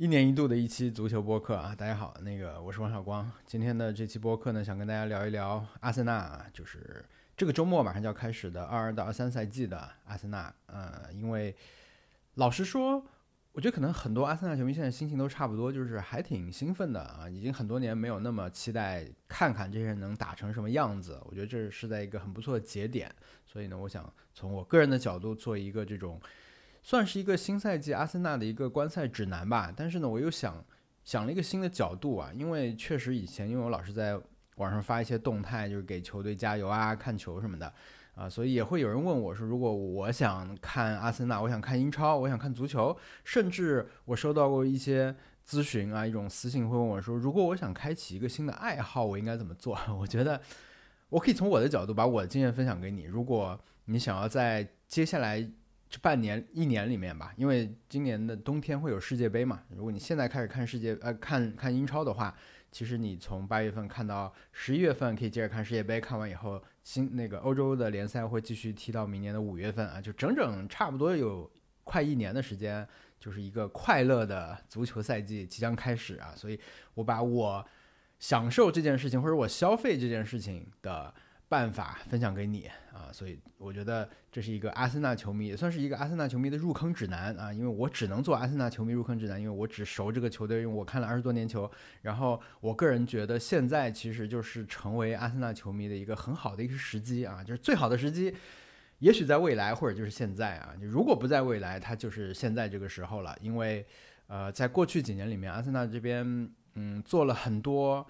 一年一度的一期足球播客啊，大家好，那个我是王小光。今天的这期播客呢，想跟大家聊一聊阿森纳，就是这个周末马上就要开始的二二到二三赛季的阿森纳。呃，因为老实说，我觉得可能很多阿森纳球迷现在心情都差不多，就是还挺兴奋的啊，已经很多年没有那么期待看看这些人能打成什么样子。我觉得这是在一个很不错的节点，所以呢，我想从我个人的角度做一个这种。算是一个新赛季阿森纳的一个观赛指南吧，但是呢，我又想想了一个新的角度啊，因为确实以前因为我老是在网上发一些动态，就是给球队加油啊、看球什么的啊，所以也会有人问我说，如果我想看阿森纳，我想看英超，我想看足球，甚至我收到过一些咨询啊，一种私信会问我说，如果我想开启一个新的爱好，我应该怎么做？我觉得我可以从我的角度把我的经验分享给你，如果你想要在接下来。这半年一年里面吧，因为今年的冬天会有世界杯嘛。如果你现在开始看世界呃看看英超的话，其实你从八月份看到十一月份可以接着看世界杯，看完以后新那个欧洲的联赛会继续踢到明年的五月份啊，就整整差不多有快一年的时间，就是一个快乐的足球赛季即将开始啊。所以我把我享受这件事情或者我消费这件事情的。办法分享给你啊，所以我觉得这是一个阿森纳球迷，也算是一个阿森纳球迷的入坑指南啊。因为我只能做阿森纳球迷入坑指南，因为我只熟这个球队，因为我看了二十多年球。然后我个人觉得，现在其实就是成为阿森纳球迷的一个很好的一个时机啊，就是最好的时机，也许在未来，或者就是现在啊。如果不在未来，它就是现在这个时候了。因为呃，在过去几年里面，阿森纳这边嗯做了很多，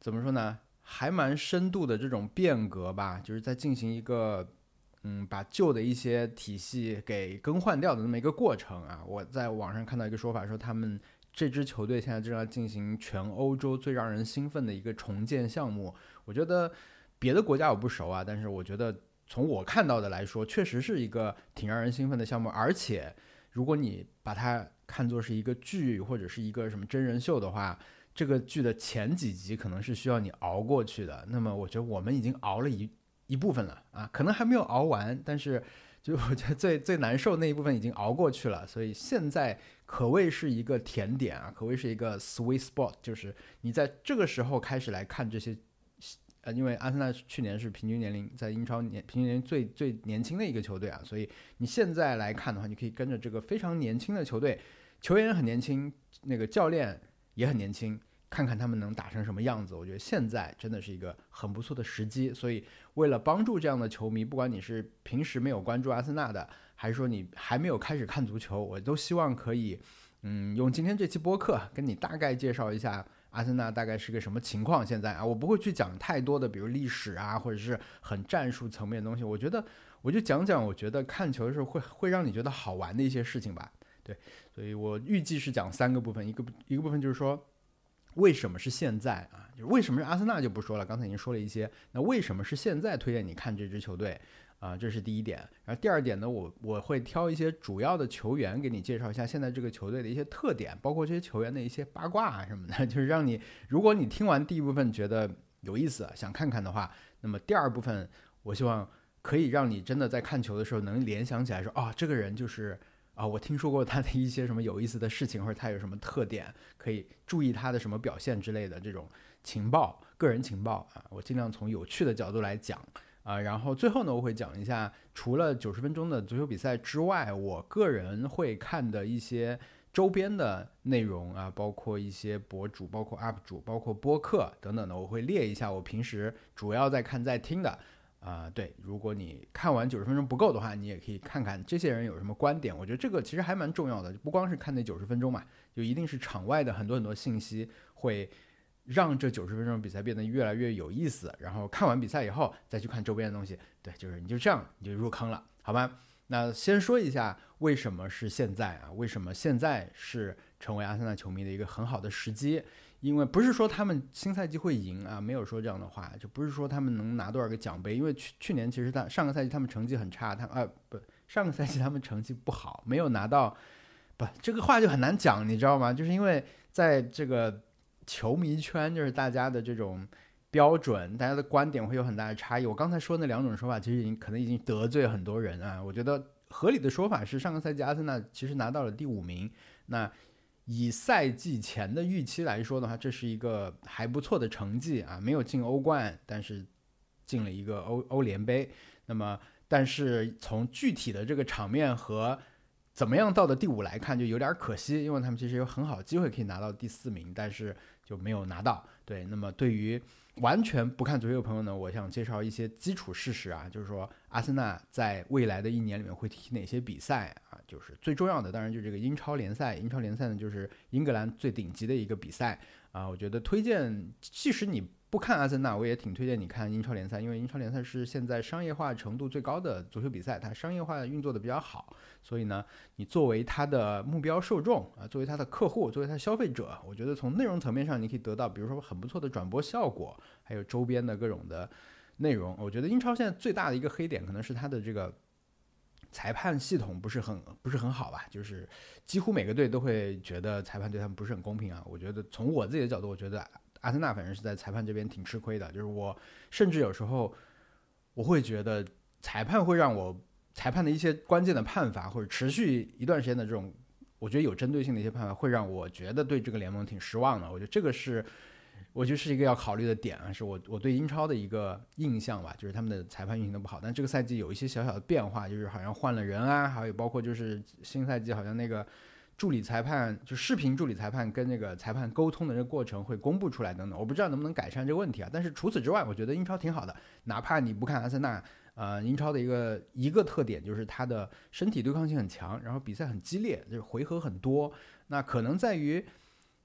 怎么说呢？还蛮深度的这种变革吧，就是在进行一个，嗯，把旧的一些体系给更换掉的那么一个过程啊。我在网上看到一个说法，说他们这支球队现在正在进行全欧洲最让人兴奋的一个重建项目。我觉得别的国家我不熟啊，但是我觉得从我看到的来说，确实是一个挺让人兴奋的项目。而且如果你把它看作是一个剧或者是一个什么真人秀的话，这个剧的前几集可能是需要你熬过去的，那么我觉得我们已经熬了一一部分了啊，可能还没有熬完，但是就我觉得最最难受那一部分已经熬过去了，所以现在可谓是一个甜点啊，可谓是一个 sweet spot，就是你在这个时候开始来看这些，呃，因为阿森纳去年是平均年龄在英超年平均年龄最最年轻的一个球队啊，所以你现在来看的话，你可以跟着这个非常年轻的球队，球员很年轻，那个教练。也很年轻，看看他们能打成什么样子。我觉得现在真的是一个很不错的时机。所以，为了帮助这样的球迷，不管你是平时没有关注阿森纳的，还是说你还没有开始看足球，我都希望可以，嗯，用今天这期播客跟你大概介绍一下阿森纳大概是个什么情况。现在啊，我不会去讲太多的，比如历史啊，或者是很战术层面的东西。我觉得，我就讲讲我觉得看球的时候会会让你觉得好玩的一些事情吧。对，所以我预计是讲三个部分，一个一个部分就是说，为什么是现在啊？就是为什么是阿森纳就不说了，刚才已经说了一些。那为什么是现在推荐你看这支球队啊？这是第一点。然后第二点呢，我我会挑一些主要的球员给你介绍一下现在这个球队的一些特点，包括这些球员的一些八卦啊什么的，就是让你如果你听完第一部分觉得有意思，想看看的话，那么第二部分我希望可以让你真的在看球的时候能联想起来说，啊，这个人就是。啊，我听说过他的一些什么有意思的事情，或者他有什么特点，可以注意他的什么表现之类的这种情报，个人情报啊，我尽量从有趣的角度来讲啊。然后最后呢，我会讲一下除了九十分钟的足球比赛之外，我个人会看的一些周边的内容啊，包括一些博主，包括 UP 主，包括播客等等的，我会列一下我平时主要在看在听的。啊，对，如果你看完九十分钟不够的话，你也可以看看这些人有什么观点。我觉得这个其实还蛮重要的，不光是看那九十分钟嘛，就一定是场外的很多很多信息，会让这九十分钟比赛变得越来越有意思。然后看完比赛以后再去看周边的东西，对，就是你就这样你就入坑了，好吧？那先说一下为什么是现在啊？为什么现在是成为阿森纳球迷的一个很好的时机？因为不是说他们新赛季会赢啊，没有说这样的话，就不是说他们能拿多少个奖杯。因为去去年其实他上个赛季他们成绩很差，他啊不上个赛季他们成绩不好，没有拿到，不这个话就很难讲，你知道吗？就是因为在这个球迷圈，就是大家的这种标准，大家的观点会有很大的差异。我刚才说那两种说法，其实已经可能已经得罪很多人啊。我觉得合理的说法是，上个赛季阿森纳其实拿到了第五名，那。以赛季前的预期来说的话，这是一个还不错的成绩啊，没有进欧冠，但是进了一个欧欧联杯。那么，但是从具体的这个场面和怎么样到的第五来看，就有点可惜，因为他们其实有很好机会可以拿到第四名，但是就没有拿到。对，那么对于完全不看足球的朋友呢，我想介绍一些基础事实啊，就是说阿森纳在未来的一年里面会踢哪些比赛？就是最重要的，当然就是这个英超联赛。英超联赛呢，就是英格兰最顶级的一个比赛啊。我觉得推荐，即使你不看阿森纳，我也挺推荐你看英超联赛，因为英超联赛是现在商业化程度最高的足球比赛，它商业化运作的比较好。所以呢，你作为它的目标受众啊，作为它的客户，作为它消费者，我觉得从内容层面上，你可以得到，比如说很不错的转播效果，还有周边的各种的内容。我觉得英超现在最大的一个黑点，可能是它的这个裁判系统不是很不是很好吧，就是几乎每个队都会觉得裁判对他们不是很公平啊。我觉得从我自己的角度，我觉得阿森纳反正是在裁判这边挺吃亏的，就是我甚至有时候我会觉得裁判会让我。裁判的一些关键的判罚，或者持续一段时间的这种，我觉得有针对性的一些判罚，会让我觉得对这个联盟挺失望的。我觉得这个是，我觉得是一个要考虑的点啊，是我我对英超的一个印象吧，就是他们的裁判运行的不好。但这个赛季有一些小小的变化，就是好像换了人啊，还有包括就是新赛季好像那个助理裁判，就视频助理裁判跟那个裁判沟通的这个过程会公布出来等等。我不知道能不能改善这个问题啊。但是除此之外，我觉得英超挺好的，哪怕你不看阿森纳。呃，英超的一个一个特点就是它的身体对抗性很强，然后比赛很激烈，就是回合很多。那可能在于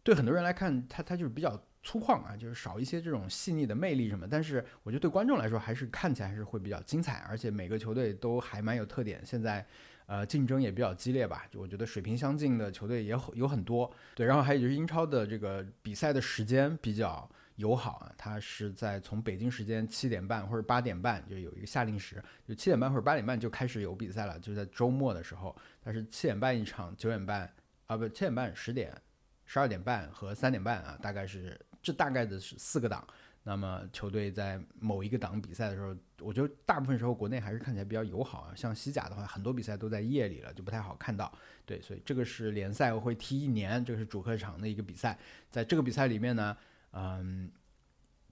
对很多人来看，它它就是比较粗犷啊，就是少一些这种细腻的魅力什么。但是我觉得对观众来说，还是看起来还是会比较精彩，而且每个球队都还蛮有特点。现在呃竞争也比较激烈吧，就我觉得水平相近的球队也有很多。对，然后还有就是英超的这个比赛的时间比较。友好啊，它是在从北京时间七点半或者八点半就有一个夏令时，就七点半或者八点半就开始有比赛了，就在周末的时候，它是七点半一场，九点半啊不七点半十点，十二点半和三点半啊，大概是这大概的是四个档。那么球队在某一个档比赛的时候，我觉得大部分时候国内还是看起来比较友好啊，像西甲的话，很多比赛都在夜里了，就不太好看到。对，所以这个是联赛会踢一年，这个是主客场的一个比赛，在这个比赛里面呢。嗯，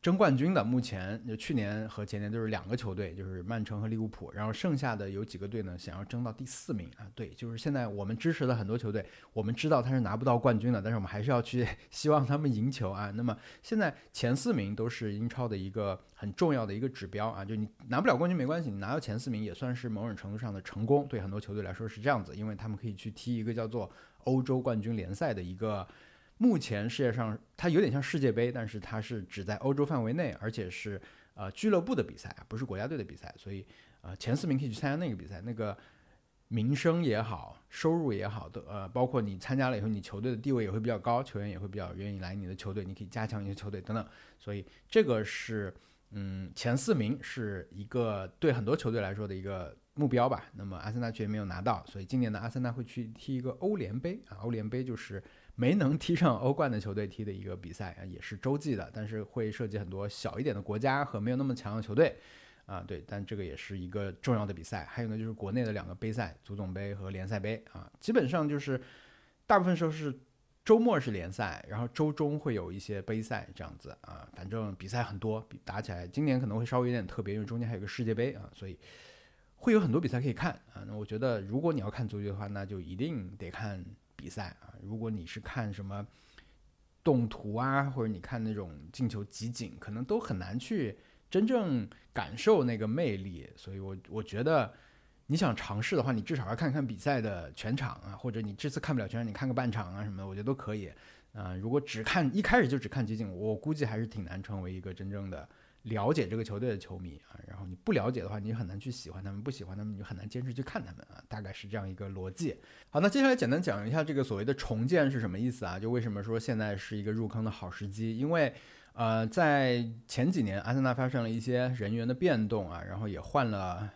争冠军的目前就去年和前年都是两个球队，就是曼城和利物浦。然后剩下的有几个队呢，想要争到第四名啊？对，就是现在我们支持的很多球队，我们知道他是拿不到冠军的，但是我们还是要去 希望他们赢球啊。那么现在前四名都是英超的一个很重要的一个指标啊，就你拿不了冠军没关系，你拿到前四名也算是某种程度上的成功。对很多球队来说是这样子，因为他们可以去踢一个叫做欧洲冠军联赛的一个。目前世界上它有点像世界杯，但是它是只在欧洲范围内，而且是呃俱乐部的比赛，不是国家队的比赛，所以呃前四名可以去参加那个比赛，那个名声也好，收入也好的呃，包括你参加了以后，你球队的地位也会比较高，球员也会比较愿意来你的球队，你可以加强一些球队等等，所以这个是嗯前四名是一个对很多球队来说的一个目标吧。那么阿森纳却没有拿到，所以今年的阿森纳会去踢一个欧联杯啊，欧联杯就是。没能踢上欧冠的球队踢的一个比赛啊，也是洲际的，但是会涉及很多小一点的国家和没有那么强的球队啊，对，但这个也是一个重要的比赛。还有呢，就是国内的两个杯赛，足总杯和联赛杯啊，基本上就是大部分时候是周末是联赛，然后周中会有一些杯赛这样子啊，反正比赛很多，打起来今年可能会稍微有点特别，因为中间还有个世界杯啊，所以会有很多比赛可以看啊。那我觉得如果你要看足球的话，那就一定得看。比赛啊，如果你是看什么动图啊，或者你看那种进球集锦，可能都很难去真正感受那个魅力。所以，我我觉得你想尝试的话，你至少要看看比赛的全场啊，或者你这次看不了全场，你看个半场啊什么的，我觉得都可以。啊，如果只看一开始就只看集锦，我估计还是挺难成为一个真正的。了解这个球队的球迷啊，然后你不了解的话，你很难去喜欢他们；不喜欢他们，你就很难坚持去看他们啊。大概是这样一个逻辑。好，那接下来简单讲一下这个所谓的重建是什么意思啊？就为什么说现在是一个入坑的好时机？因为呃，在前几年，阿森纳发生了一些人员的变动啊，然后也换了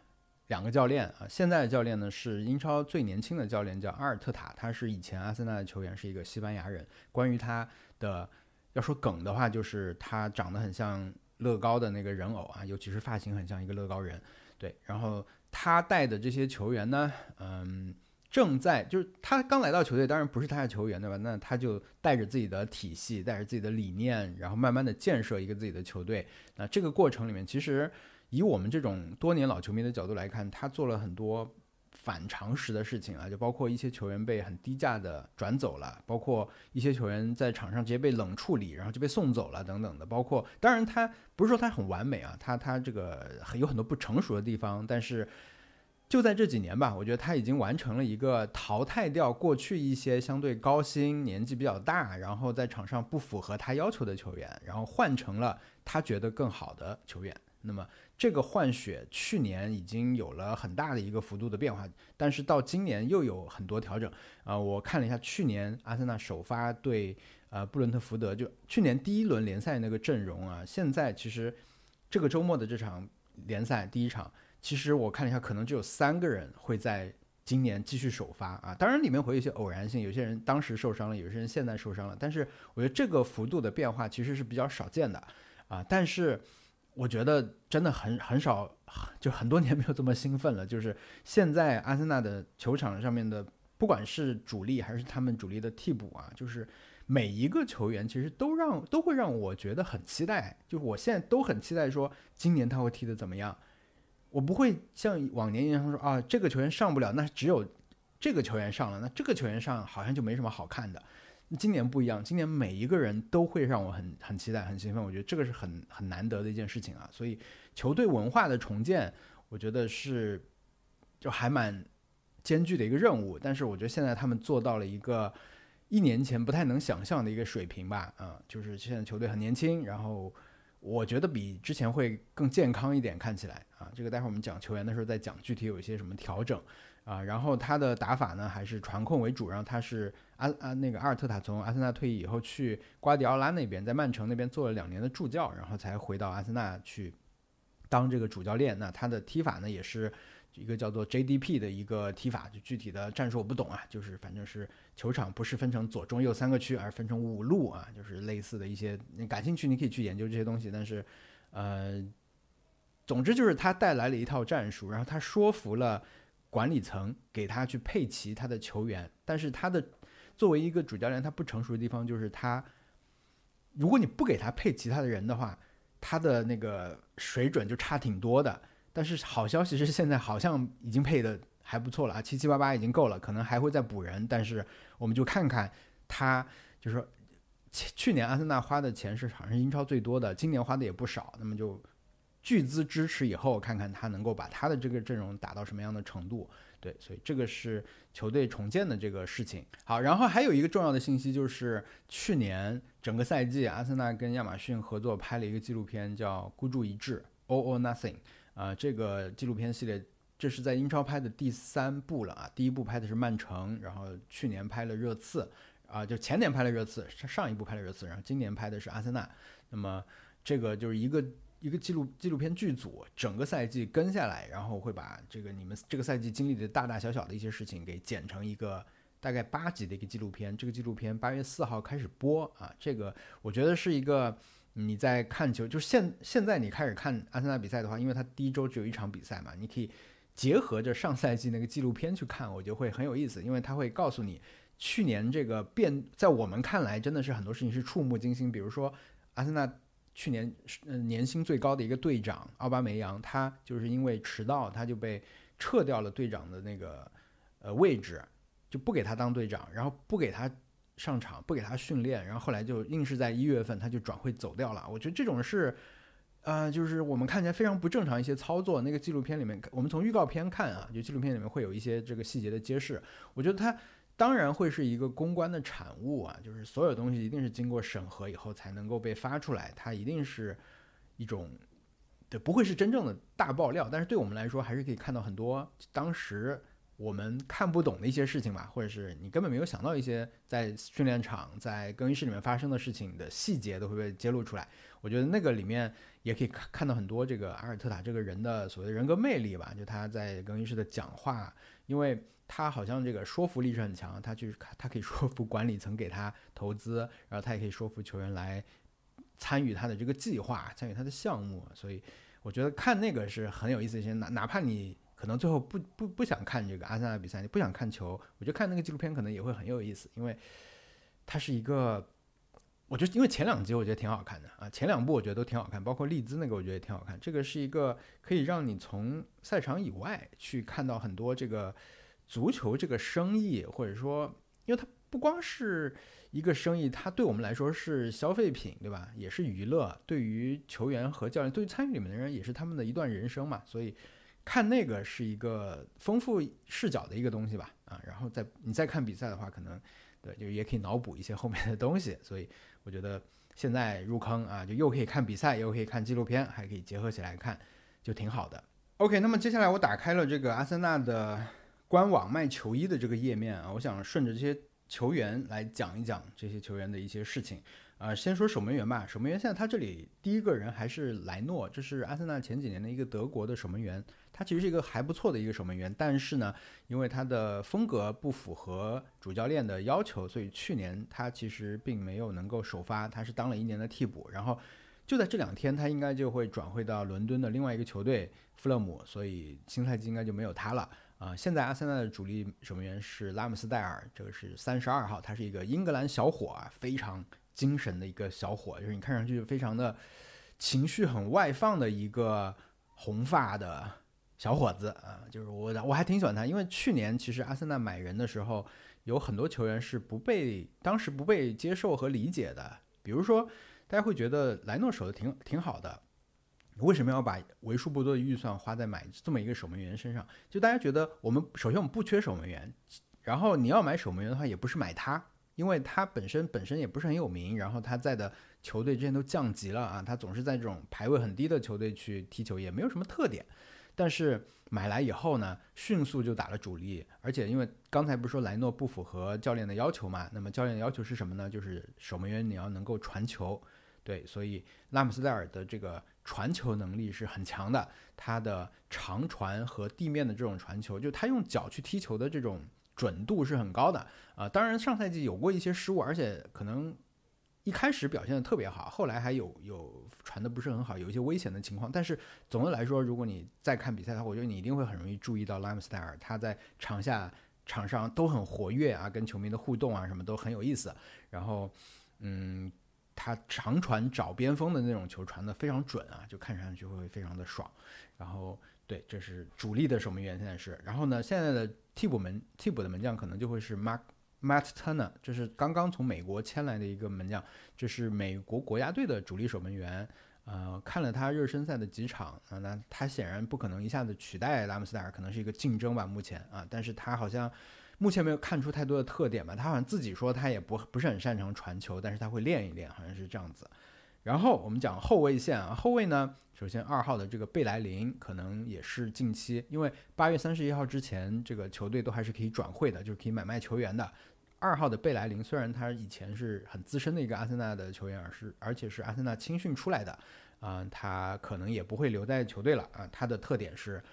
两个教练啊。现在的教练呢是英超最年轻的教练，叫阿尔特塔，他是以前阿森纳的球员，是一个西班牙人。关于他的要说梗的话，就是他长得很像。乐高的那个人偶啊，尤其是发型很像一个乐高人，对。然后他带的这些球员呢，嗯，正在就是他刚来到球队，当然不是他的球员，对吧？那他就带着自己的体系，带着自己的理念，然后慢慢的建设一个自己的球队。那这个过程里面，其实以我们这种多年老球迷的角度来看，他做了很多反常识的事情啊，就包括一些球员被很低价的转走了，包括一些球员在场上直接被冷处理，然后就被送走了等等的。包括当然他不是说他很完美啊，他他这个有很多不成熟的地方，但是。就在这几年吧，我觉得他已经完成了一个淘汰掉过去一些相对高薪、年纪比较大，然后在场上不符合他要求的球员，然后换成了他觉得更好的球员。那么这个换血去年已经有了很大的一个幅度的变化，但是到今年又有很多调整啊。我看了一下去年阿森纳首发对呃布伦特福德，就去年第一轮联赛那个阵容啊，现在其实这个周末的这场联赛第一场。其实我看了一下，可能只有三个人会在今年继续首发啊。当然里面会有一些偶然性，有些人当时受伤了，有些人现在受伤了。但是我觉得这个幅度的变化其实是比较少见的啊。但是我觉得真的很很少，就很多年没有这么兴奋了。就是现在阿森纳的球场上面的，不管是主力还是他们主力的替补啊，就是每一个球员其实都让都会让我觉得很期待。就是我现在都很期待说今年他会踢得怎么样。我不会像往年一样说啊，这个球员上不了，那只有这个球员上了，那这个球员上好像就没什么好看的。今年不一样，今年每一个人都会让我很很期待、很兴奋。我觉得这个是很很难得的一件事情啊。所以球队文化的重建，我觉得是就还蛮艰巨的一个任务。但是我觉得现在他们做到了一个一年前不太能想象的一个水平吧。啊，就是现在球队很年轻，然后。我觉得比之前会更健康一点，看起来啊，这个待会儿我们讲球员的时候再讲具体有一些什么调整啊。然后他的打法呢还是传控为主，然后他是阿阿那个阿尔特塔从阿森纳退役以后去瓜迪奥拉那边，在曼城那边做了两年的助教，然后才回到阿森纳去当这个主教练。那他的踢法呢也是。一个叫做 JDP 的一个踢法，就具体的战术我不懂啊，就是反正是球场不是分成左中右三个区，而分成五路啊，就是类似的一些，你感兴趣你可以去研究这些东西。但是，呃，总之就是他带来了一套战术，然后他说服了管理层给他去配齐他的球员。但是他的作为一个主教练，他不成熟的地方就是他，如果你不给他配其他的人的话，他的那个水准就差挺多的。但是好消息是，现在好像已经配的还不错了啊，七七八八已经够了，可能还会再补人。但是我们就看看他，就是说，去年阿森纳花的钱是好像是英超最多的，今年花的也不少。那么就巨资支持以后，看看他能够把他的这个阵容打到什么样的程度。对，所以这个是球队重建的这个事情。好，然后还有一个重要的信息就是，去年整个赛季，阿森纳跟亚马逊合作拍了一个纪录片，叫《孤注一掷》（All or Nothing）。啊，这个纪录片系列，这是在英超拍的第三部了啊。第一部拍的是曼城，然后去年拍了热刺，啊，就前年拍了热刺，上上一部拍了热刺，然后今年拍的是阿森纳。那么这个就是一个一个纪录纪录片剧组，整个赛季跟下来，然后会把这个你们这个赛季经历的大大小小的一些事情给剪成一个大概八集的一个纪录片。这个纪录片八月四号开始播啊，这个我觉得是一个。你在看球，就现现在你开始看阿森纳比赛的话，因为它第一周只有一场比赛嘛，你可以结合着上赛季那个纪录片去看，我觉得会很有意思，因为它会告诉你去年这个变，在我们看来真的是很多事情是触目惊心，比如说阿森纳去年嗯年薪最高的一个队长奥巴梅扬，他就是因为迟到，他就被撤掉了队长的那个呃位置，就不给他当队长，然后不给他。上场不给他训练，然后后来就硬是在一月份他就转会走掉了。我觉得这种是，呃，就是我们看起来非常不正常一些操作。那个纪录片里面，我们从预告片看啊，就纪录片里面会有一些这个细节的揭示。我觉得他当然会是一个公关的产物啊，就是所有东西一定是经过审核以后才能够被发出来，它一定是一种，对，不会是真正的大爆料。但是对我们来说，还是可以看到很多当时。我们看不懂的一些事情吧，或者是你根本没有想到一些在训练场、在更衣室里面发生的事情的细节都会被揭露出来。我觉得那个里面也可以看看到很多这个阿尔特塔这个人的所谓的人格魅力吧，就他在更衣室的讲话，因为他好像这个说服力是很强，他去他可以说服管理层给他投资，然后他也可以说服球员来参与他的这个计划、参与他的项目，所以我觉得看那个是很有意思一些，哪哪怕你。可能最后不不不想看这个阿森纳比赛，你不想看球，我觉得看那个纪录片可能也会很有意思，因为它是一个，我觉得因为前两集我觉得挺好看的啊，前两部我觉得都挺好看，包括利兹那个我觉得也挺好看。这个是一个可以让你从赛场以外去看到很多这个足球这个生意，或者说，因为它不光是一个生意，它对我们来说是消费品，对吧？也是娱乐，对于球员和教练，对于参与里面的人也是他们的一段人生嘛，所以。看那个是一个丰富视角的一个东西吧，啊，然后再你再看比赛的话，可能对就也可以脑补一些后面的东西，所以我觉得现在入坑啊，就又可以看比赛，又可以看纪录片，还可以结合起来看，就挺好的。OK，那么接下来我打开了这个阿森纳的官网卖球衣的这个页面啊，我想顺着这些球员来讲一讲这些球员的一些事情。啊，先说守门员吧。守门员现在他这里第一个人还是莱诺，这是阿森纳前几年的一个德国的守门员。他其实是一个还不错的一个守门员，但是呢，因为他的风格不符合主教练的要求，所以去年他其实并没有能够首发，他是当了一年的替补。然后就在这两天，他应该就会转会到伦敦的另外一个球队富勒姆，所以新赛季应该就没有他了。啊，现在阿森纳的主力守门员是拉姆斯戴尔，这个是三十二号，他是一个英格兰小伙啊，非常。精神的一个小伙，就是你看上去非常的情绪很外放的一个红发的小伙子啊，就是我我还挺喜欢他，因为去年其实阿森纳买人的时候，有很多球员是不被当时不被接受和理解的，比如说大家会觉得莱诺守的挺挺好的，为什么要把为数不多的预算花在买这么一个守门员身上？就大家觉得我们首先我们不缺守门员，然后你要买守门员的话，也不是买他。因为他本身本身也不是很有名，然后他在的球队之前都降级了啊，他总是在这种排位很低的球队去踢球，也没有什么特点。但是买来以后呢，迅速就打了主力，而且因为刚才不是说莱诺不符合教练的要求嘛，那么教练的要求是什么呢？就是守门员你要能够传球，对，所以拉姆斯戴尔的这个传球能力是很强的，他的长传和地面的这种传球，就他用脚去踢球的这种。准度是很高的啊，当然上赛季有过一些失误，而且可能一开始表现的特别好，后来还有有传的不是很好，有一些危险的情况。但是总的来说，如果你再看比赛的话，我觉得你一定会很容易注意到拉姆斯泰尔他在场下、场上都很活跃啊，跟球迷的互动啊什么都很有意思。然后，嗯，他长传找边锋的那种球传的非常准啊，就看上去会非常的爽。然后。对，这是主力的守门员，现在是。然后呢，现在的替补门替补的门将可能就会是 Mark Matt Turner，这是刚刚从美国签来的一个门将，这是美国国家队的主力守门员。呃，看了他热身赛的几场啊，那他显然不可能一下子取代拉姆斯戴尔，可能是一个竞争吧，目前啊。但是他好像目前没有看出太多的特点吧，他好像自己说他也不不是很擅长传球，但是他会练一练，好像是这样子。然后我们讲后卫线啊，后卫呢，首先二号的这个贝莱林可能也是近期，因为八月三十一号之前，这个球队都还是可以转会的，就是可以买卖球员的。二号的贝莱林虽然他以前是很资深的一个阿森纳的球员，而是而且是阿森纳青训出来的，啊，他可能也不会留在球队了啊。他的特点是，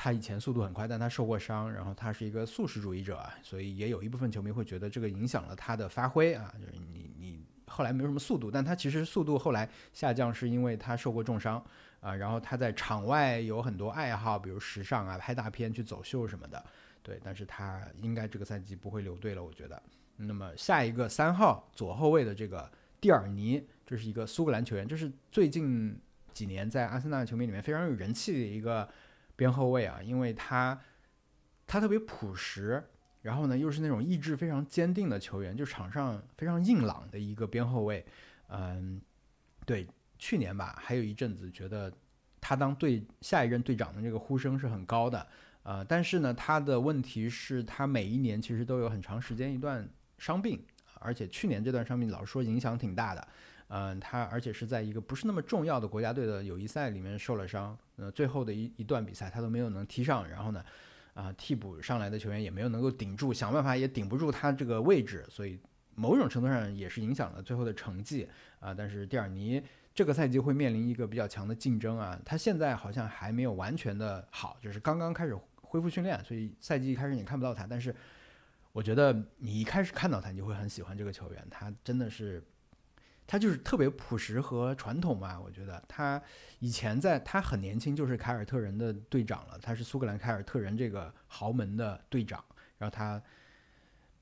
他以前速度很快，但他受过伤，然后他是一个素食主义者啊，所以也有一部分球迷会觉得这个影响了他的发挥啊，就是你你。后来没有什么速度，但他其实速度后来下降，是因为他受过重伤啊。然后他在场外有很多爱好，比如时尚啊、拍大片、去走秀什么的。对，但是他应该这个赛季不会留队了，我觉得。那么下一个三号左后卫的这个蒂尔尼，这是一个苏格兰球员，这是最近几年在阿森纳球迷里面非常有人气的一个边后卫啊，因为他他特别朴实。然后呢，又是那种意志非常坚定的球员，就场上非常硬朗的一个边后卫。嗯，对，去年吧，还有一阵子觉得他当队下一任队长的这个呼声是很高的。呃，但是呢，他的问题是，他每一年其实都有很长时间一段伤病，而且去年这段伤病老实说影响挺大的。嗯，他而且是在一个不是那么重要的国家队的友谊赛里面受了伤。呃，最后的一一段比赛他都没有能踢上，然后呢？啊，替补上来的球员也没有能够顶住，想办法也顶不住他这个位置，所以某种程度上也是影响了最后的成绩啊。但是蒂尔尼这个赛季会面临一个比较强的竞争啊，他现在好像还没有完全的好，就是刚刚开始恢复训练，所以赛季一开始你看不到他。但是我觉得你一开始看到他，你就会很喜欢这个球员，他真的是他就是特别朴实和传统嘛。我觉得他以前在他很年轻就是凯尔特人的队长了，他是苏格兰凯尔特人这个豪门的队长。然后他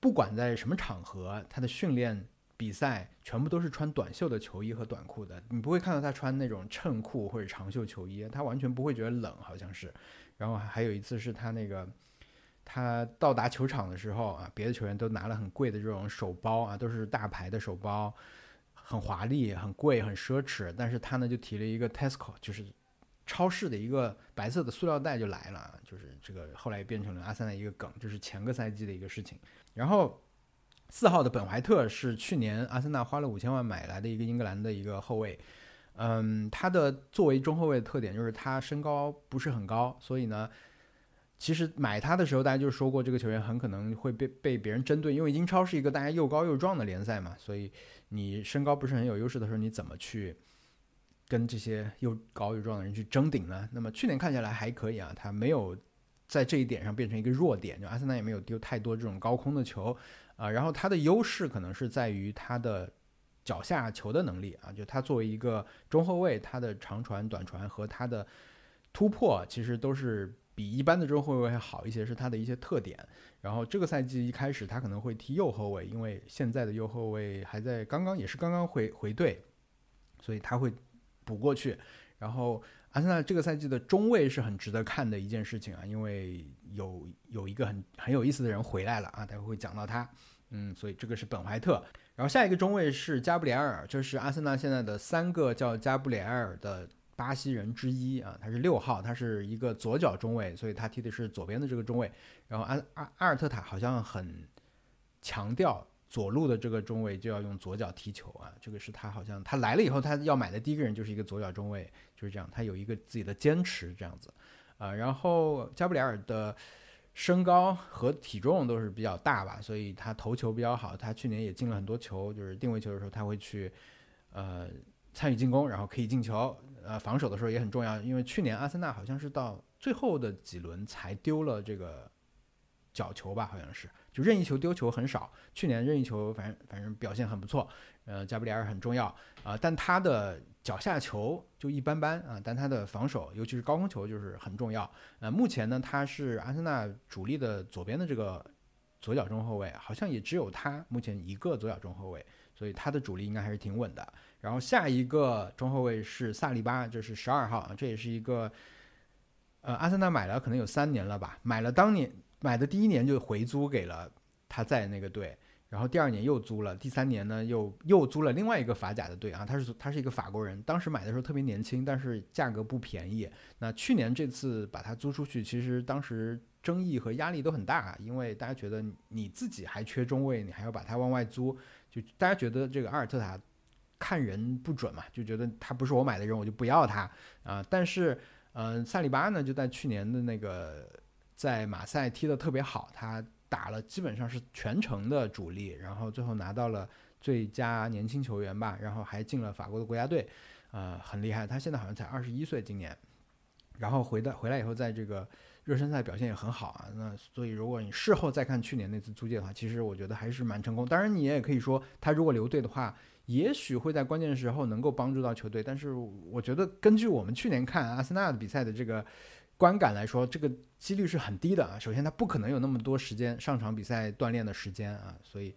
不管在什么场合，他的训练比赛全部都是穿短袖的球衣和短裤的，你不会看到他穿那种衬裤或者长袖球衣，他完全不会觉得冷，好像是。然后还有一次是他那个。他到达球场的时候啊，别的球员都拿了很贵的这种手包啊，都是大牌的手包，很华丽、很贵、很奢侈。但是他呢就提了一个 Tesco，就是超市的一个白色的塑料袋就来了，就是这个后来变成了阿森纳一个梗，就是前个赛季的一个事情。然后四号的本怀特是去年阿森纳花了五千万买来的一个英格兰的一个后卫，嗯，他的作为中后卫的特点就是他身高不是很高，所以呢。其实买他的时候，大家就说过这个球员很可能会被被别人针对，因为英超是一个大家又高又壮的联赛嘛，所以你身高不是很有优势的时候，你怎么去跟这些又高又壮的人去争顶呢？那么去年看起来还可以啊，他没有在这一点上变成一个弱点，就阿森纳也没有丢太多这种高空的球啊，然后他的优势可能是在于他的脚下球的能力啊，就他作为一个中后卫，他的长传、短传和他的突破其实都是。比一般的中后卫要好一些，是他的一些特点。然后这个赛季一开始，他可能会踢右后卫，因为现在的右后卫还在刚刚也是刚刚回回队，所以他会补过去。然后阿森纳这个赛季的中卫是很值得看的一件事情啊，因为有有一个很很有意思的人回来了啊，待会会讲到他。嗯，所以这个是本怀特。然后下一个中卫是加布里埃尔，这是阿森纳现在的三个叫加布里埃尔的。巴西人之一啊，他是六号，他是一个左脚中卫，所以他踢的是左边的这个中卫。然后阿阿阿尔特塔好像很强调左路的这个中卫就要用左脚踢球啊，这个是他好像他来了以后他要买的第一个人就是一个左脚中卫，就是这样，他有一个自己的坚持这样子啊。然后加布里尔的身高和体重都是比较大吧，所以他头球比较好，他去年也进了很多球，就是定位球的时候他会去呃参与进攻，然后可以进球。呃，防守的时候也很重要，因为去年阿森纳好像是到最后的几轮才丢了这个角球吧，好像是，就任意球丢球很少。去年任意球反正反正表现很不错，呃，加布里埃尔很重要啊，但他的脚下球就一般般啊，但他的防守，尤其是高空球就是很重要。呃，目前呢，他是阿森纳主力的左边的这个左脚中后卫，好像也只有他目前一个左脚中后卫，所以他的主力应该还是挺稳的。然后下一个中后卫是萨利巴，这是十二号，这也是一个，呃，阿森纳买了可能有三年了吧，买了当年买的第一年就回租给了他在那个队，然后第二年又租了，第三年呢又又租了另外一个法甲的队啊，他是他是一个法国人，当时买的时候特别年轻，但是价格不便宜。那去年这次把他租出去，其实当时争议和压力都很大，因为大家觉得你自己还缺中卫，你还要把他往外租，就大家觉得这个阿尔特塔。看人不准嘛，就觉得他不是我买的人，我就不要他啊。但是，嗯，萨里巴呢，就在去年的那个在马赛踢得特别好，他打了基本上是全程的主力，然后最后拿到了最佳年轻球员吧，然后还进了法国的国家队，呃，很厉害。他现在好像才二十一岁，今年，然后回到回来以后，在这个热身赛表现也很好啊。那所以，如果你事后再看去年那次租借的话，其实我觉得还是蛮成功。当然，你也可以说，他如果留队的话。也许会在关键时候能够帮助到球队，但是我觉得根据我们去年看阿森纳的比赛的这个观感来说，这个几率是很低的啊。首先，他不可能有那么多时间上场比赛锻炼的时间啊，所以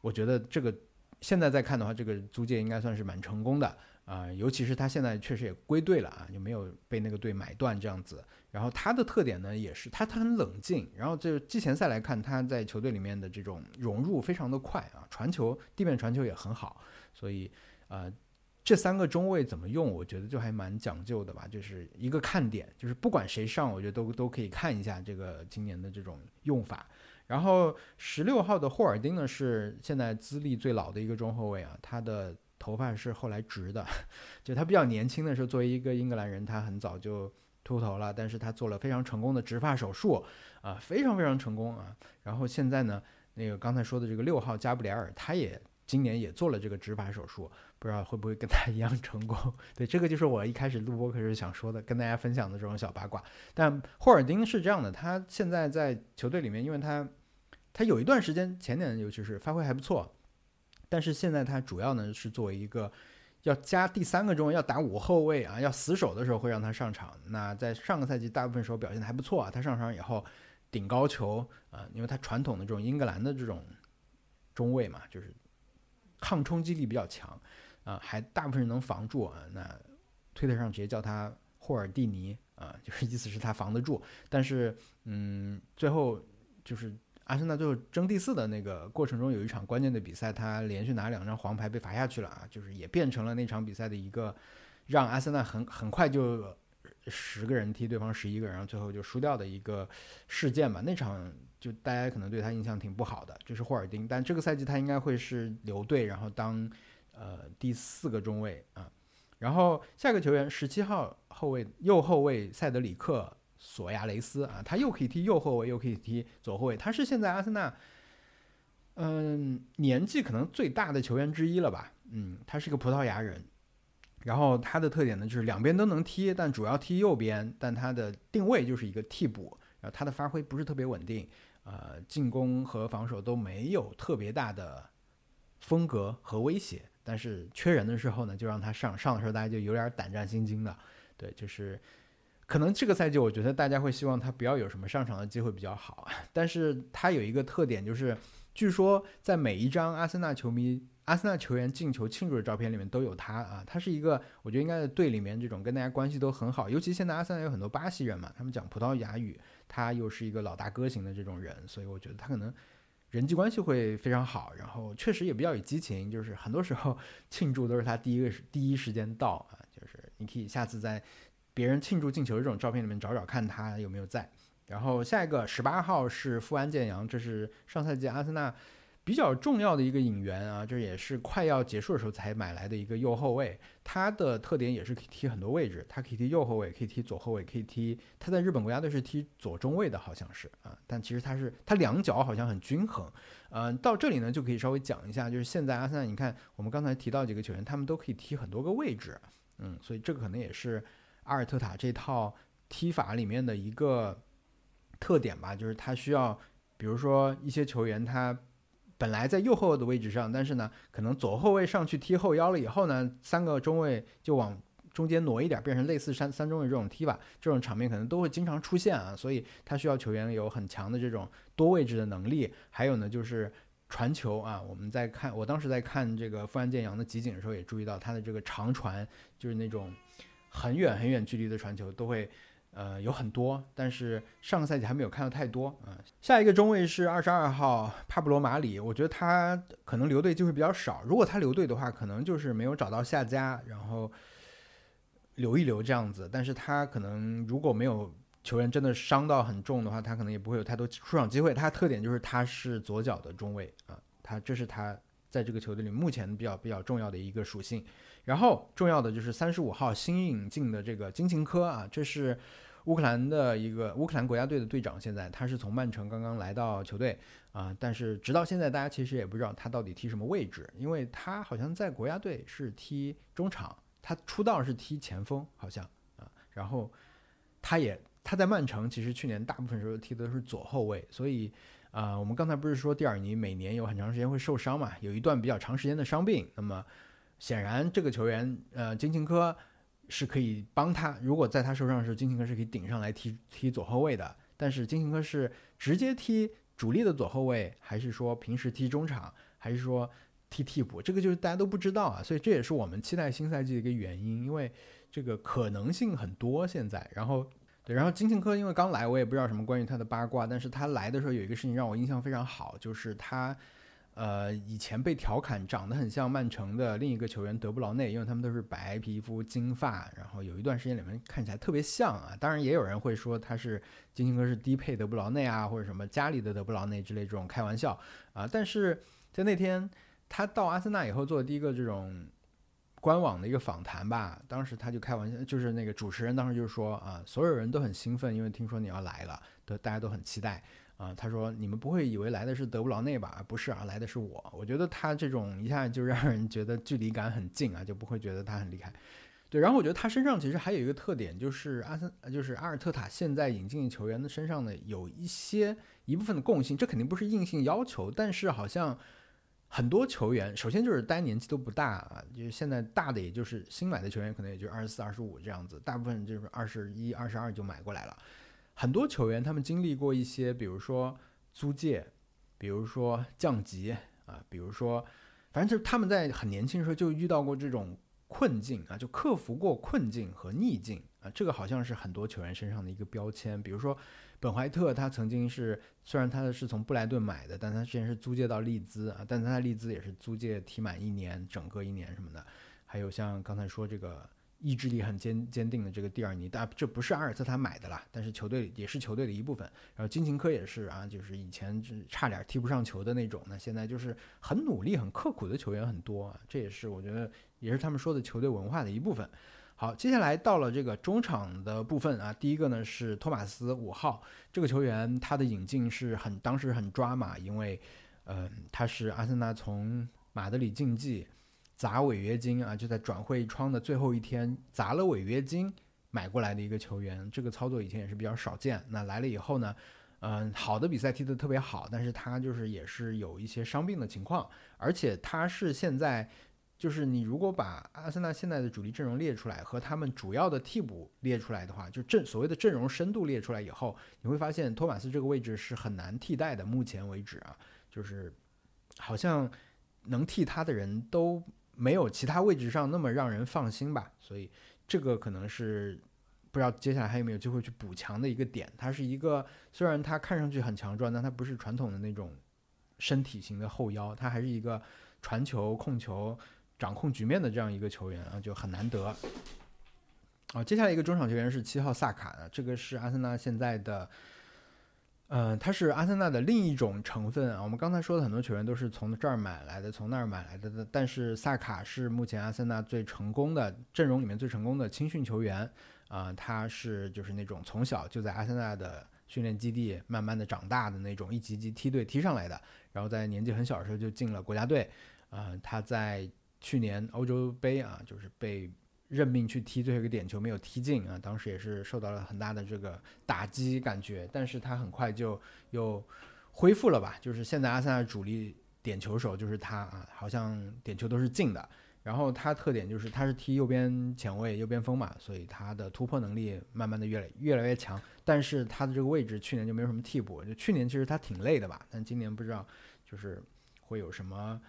我觉得这个现在再看的话，这个租借应该算是蛮成功的啊。尤其是他现在确实也归队了啊，就没有被那个队买断这样子。然后他的特点呢，也是他他很冷静。然后就季前赛来看，他在球队里面的这种融入非常的快啊，传球地面传球也很好。所以，呃，这三个中卫怎么用，我觉得就还蛮讲究的吧。就是一个看点，就是不管谁上，我觉得都都可以看一下这个今年的这种用法。然后十六号的霍尔丁呢，是现在资历最老的一个中后卫啊，他的头发是后来直的，就他比较年轻的时候，作为一个英格兰人，他很早就。秃头了，但是他做了非常成功的植发手术，啊，非常非常成功啊。然后现在呢，那个刚才说的这个六号加布里尔，他也今年也做了这个植发手术，不知道会不会跟他 一样成功。对，这个就是我一开始录播课时想说的，跟大家分享的这种小八卦。但霍尔丁是这样的，他现在在球队里面，因为他他有一段时间前年尤其是发挥还不错，但是现在他主要呢是作为一个要加第三个中卫，要打五后卫啊，要死守的时候会让他上场。那在上个赛季大部分时候表现的还不错啊，他上场以后顶高球啊，因为他传统的这种英格兰的这种中卫嘛，就是抗冲击力比较强啊，还大部分人能防住啊。那推特上直接叫他霍尔蒂尼啊，就是意思是他防得住，但是嗯，最后就是阿森纳最后争第四的那个过程中，有一场关键的比赛，他连续拿两张黄牌被罚下去了啊，就是也变成了那场比赛的一个让阿森纳很很快就十个人踢对方十一个人，然后最后就输掉的一个事件吧。那场就大家可能对他印象挺不好的，就是霍尔丁，但这个赛季他应该会是留队，然后当呃第四个中卫啊。然后下个球员十七号后卫右后卫塞德里克索亚雷斯啊，他又可以踢右后卫，又可以踢左后卫，他是现在阿森纳嗯年纪可能最大的球员之一了吧？嗯，他是个葡萄牙人，然后他的特点呢就是两边都能踢，但主要踢右边，但他的定位就是一个替补，然后他的发挥不是特别稳定，呃，进攻和防守都没有特别大的风格和威胁。但是缺人的时候呢，就让他上上的时候，大家就有点胆战心惊的。对，就是可能这个赛季，我觉得大家会希望他不要有什么上场的机会比较好。但是他有一个特点，就是据说在每一张阿森纳球迷、阿森纳球员进球庆祝的照片里面都有他啊。他是一个，我觉得应该在队里面这种跟大家关系都很好。尤其现在阿森纳有很多巴西人嘛，他们讲葡萄牙语，他又是一个老大哥型的这种人，所以我觉得他可能。人际关系会非常好，然后确实也比较有激情，就是很多时候 庆祝都是他第一个第一时间到啊，就是你可以下次在别人庆祝进球这种照片里面找找看他有没有在。然后下一个十八号是富安健洋，这是上赛季阿森纳。比较重要的一个引援啊，这也是快要结束的时候才买来的一个右后卫。他的特点也是可以踢很多位置，他可以踢右后卫，可以踢左后卫，可以踢。他在日本国家队是踢左中卫的，好像是啊。但其实他是他两脚好像很均衡。嗯，到这里呢就可以稍微讲一下，就是现在阿森纳，你看我们刚才提到几个球员，他们都可以踢很多个位置。嗯，所以这个可能也是阿尔特塔这套踢法里面的一个特点吧，就是他需要，比如说一些球员他。本来在右后卫的位置上，但是呢，可能左后卫上去踢后腰了以后呢，三个中卫就往中间挪一点，变成类似三三中卫这种踢法，这种场面可能都会经常出现啊。所以他需要球员有很强的这种多位置的能力。还有呢，就是传球啊，我们在看，我当时在看这个富安健洋的集锦的时候，也注意到他的这个长传，就是那种很远很远距离的传球都会。呃，有很多，但是上个赛季还没有看到太多啊。下一个中卫是二十二号帕布罗马里，我觉得他可能留队机会比较少。如果他留队的话，可能就是没有找到下家，然后留一留这样子。但是他可能如果没有球员真的伤到很重的话，他可能也不会有太多出场机会。他特点就是他是左脚的中卫啊，他这是他在这个球队里目前比较比较重要的一个属性。然后重要的就是三十五号新引进的这个金琴科啊，这是乌克兰的一个乌克兰国家队的队长，现在他是从曼城刚刚来到球队啊，但是直到现在大家其实也不知道他到底踢什么位置，因为他好像在国家队是踢中场，他出道是踢前锋好像啊，然后他也他在曼城其实去年大部分时候踢的是左后卫，所以啊，我们刚才不是说蒂尔尼每年有很长时间会受伤嘛，有一段比较长时间的伤病，那么。显然，这个球员，呃，金琴科是可以帮他。如果在他受伤的时候，金琴科是可以顶上来踢踢左后卫的。但是，金琴科是直接踢主力的左后卫，还是说平时踢中场，还是说踢替补？这个就是大家都不知道啊。所以，这也是我们期待新赛季的一个原因，因为这个可能性很多。现在，然后对，然后金琴科因为刚来，我也不知道什么关于他的八卦。但是他来的时候有一个事情让我印象非常好，就是他。呃，以前被调侃长得很像曼城的另一个球员德布劳内，因为他们都是白皮肤、金发，然后有一段时间里面看起来特别像啊。当然，也有人会说他是金星哥是低配德布劳内啊，或者什么家里的德布劳内之类这种开玩笑啊。但是在那天他到阿森纳以后做的第一个这种官网的一个访谈吧，当时他就开玩笑，就是那个主持人当时就说啊，所有人都很兴奋，因为听说你要来了，都大家都很期待。啊，他说你们不会以为来的是德布劳内吧？不是啊，来的是我。我觉得他这种一下就让人觉得距离感很近啊，就不会觉得他很厉害。对，然后我觉得他身上其实还有一个特点，就是阿森，就是阿尔特塔现在引进球员的身上呢有一些一部分的共性，这肯定不是硬性要求，但是好像很多球员，首先就是大家年纪都不大啊，就是现在大的也就是新买的球员，可能也就二十四、二十五这样子，大部分就是二十一、二十二就买过来了。很多球员他们经历过一些，比如说租借，比如说降级啊，比如说，反正就是他们在很年轻的时候就遇到过这种困境啊，就克服过困境和逆境啊，这个好像是很多球员身上的一个标签，比如说。本怀特他曾经是，虽然他是从布莱顿买的，但他之前是租借到利兹啊，但他利兹也是租借踢满一年，整个一年什么的。还有像刚才说这个意志力很坚坚定的这个蒂尔尼，但这不是阿尔特塔买的啦，但是球队也是球队的一部分。然后金琴科也是啊，就是以前是差点踢不上球的那种，那现在就是很努力、很刻苦的球员很多啊，这也是我觉得也是他们说的球队文化的一部分。好，接下来到了这个中场的部分啊。第一个呢是托马斯五号这个球员，他的引进是很当时很抓马，因为，呃，他是阿森纳从马德里竞技砸违约金啊，就在转会窗的最后一天砸了违约金买过来的一个球员。这个操作以前也是比较少见。那来了以后呢，嗯，好的比赛踢得特别好，但是他就是也是有一些伤病的情况，而且他是现在。就是你如果把阿森纳现在的主力阵容列出来和他们主要的替补列出来的话，就阵所谓的阵容深度列出来以后，你会发现托马斯这个位置是很难替代的。目前为止啊，就是好像能替他的人都没有其他位置上那么让人放心吧。所以这个可能是不知道接下来还有没有机会去补强的一个点。他是一个虽然他看上去很强壮，但他不是传统的那种身体型的后腰，他还是一个传球控球。掌控局面的这样一个球员啊，就很难得。啊，接下来一个中场球员是七号萨卡，这个是阿森纳现在的，呃，他是阿森纳的另一种成分啊。我们刚才说的很多球员都是从这儿买来的，从那儿买来的，但是萨卡是目前阿森纳最成功的阵容里面最成功的青训球员啊。他是就是那种从小就在阿森纳的训练基地慢慢的长大的那种，一级级梯队踢上来的，然后在年纪很小的时候就进了国家队啊。他在去年欧洲杯啊，就是被任命去踢最后一个点球没有踢进啊，当时也是受到了很大的这个打击感觉，但是他很快就又恢复了吧，就是现在阿森纳主力点球手就是他啊，好像点球都是进的，然后他特点就是他是踢右边前卫、右边锋嘛，所以他的突破能力慢慢的越来越来越强，但是他的这个位置去年就没有什么替补，就去年其实他挺累的吧，但今年不知道就是会有什么。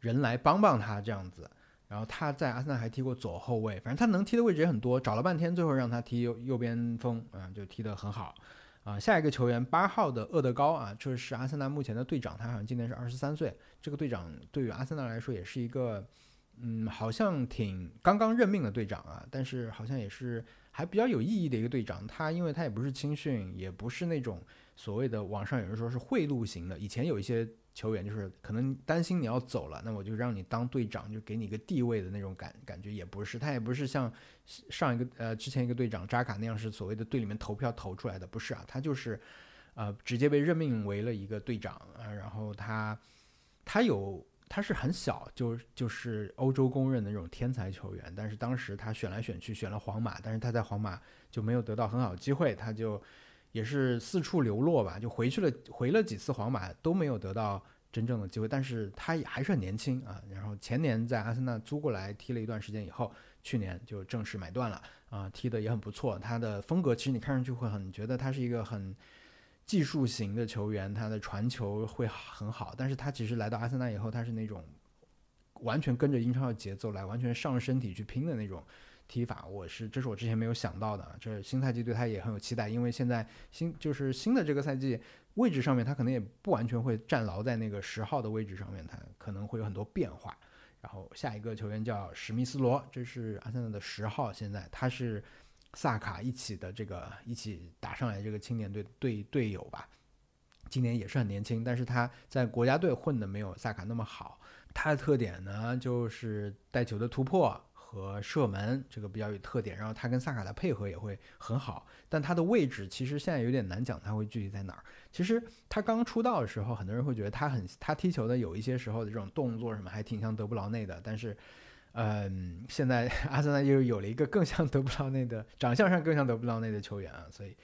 人来帮帮他这样子，然后他在阿森纳还踢过左后卫，反正他能踢的位置也很多，找了半天，最后让他踢右右边锋，啊，就踢得很好，啊，下一个球员八号的厄德高啊，这是阿森纳目前的队长，他好像今年是二十三岁，这个队长对于阿森纳来说也是一个，嗯，好像挺刚刚任命的队长啊，但是好像也是还比较有意义的一个队长，他因为他也不是青训，也不是那种所谓的网上有人说是贿赂型的，以前有一些。球员就是可能担心你要走了，那我就让你当队长，就给你一个地位的那种感感觉，也不是他也不是像上一个呃之前一个队长扎卡那样是所谓的队里面投票投出来的，不是啊，他就是呃直接被任命为了一个队长啊，然后他他有他是很小就就是欧洲公认的那种天才球员，但是当时他选来选去选了皇马，但是他在皇马就没有得到很好的机会，他就。也是四处流落吧，就回去了，回了几次皇马都没有得到真正的机会。但是他也还是很年轻啊。然后前年在阿森纳租过来踢了一段时间以后，去年就正式买断了啊，踢的也很不错。他的风格其实你看上去会很觉得他是一个很技术型的球员，他的传球会很好。但是他其实来到阿森纳以后，他是那种完全跟着英超的节奏来，完全上身体去拼的那种。踢法，我是这是我之前没有想到的。这新赛季对他也很有期待，因为现在新就是新的这个赛季位置上面，他可能也不完全会站牢在那个十号的位置上面，他可能会有很多变化。然后下一个球员叫史密斯罗，这是阿森纳的十号，现在他是萨卡一起的这个一起打上来这个青年队队队友吧。今年也是很年轻，但是他在国家队混的没有萨卡那么好。他的特点呢，就是带球的突破。和射门这个比较有特点，然后他跟萨卡的配合也会很好，但他的位置其实现在有点难讲，他会具体在哪儿？其实他刚出道的时候，很多人会觉得他很他踢球的有一些时候的这种动作什么还挺像德布劳内的，但是，嗯，现在 阿森纳又有了一个更像德布劳内的长相上更像德布劳内的球员啊，所以，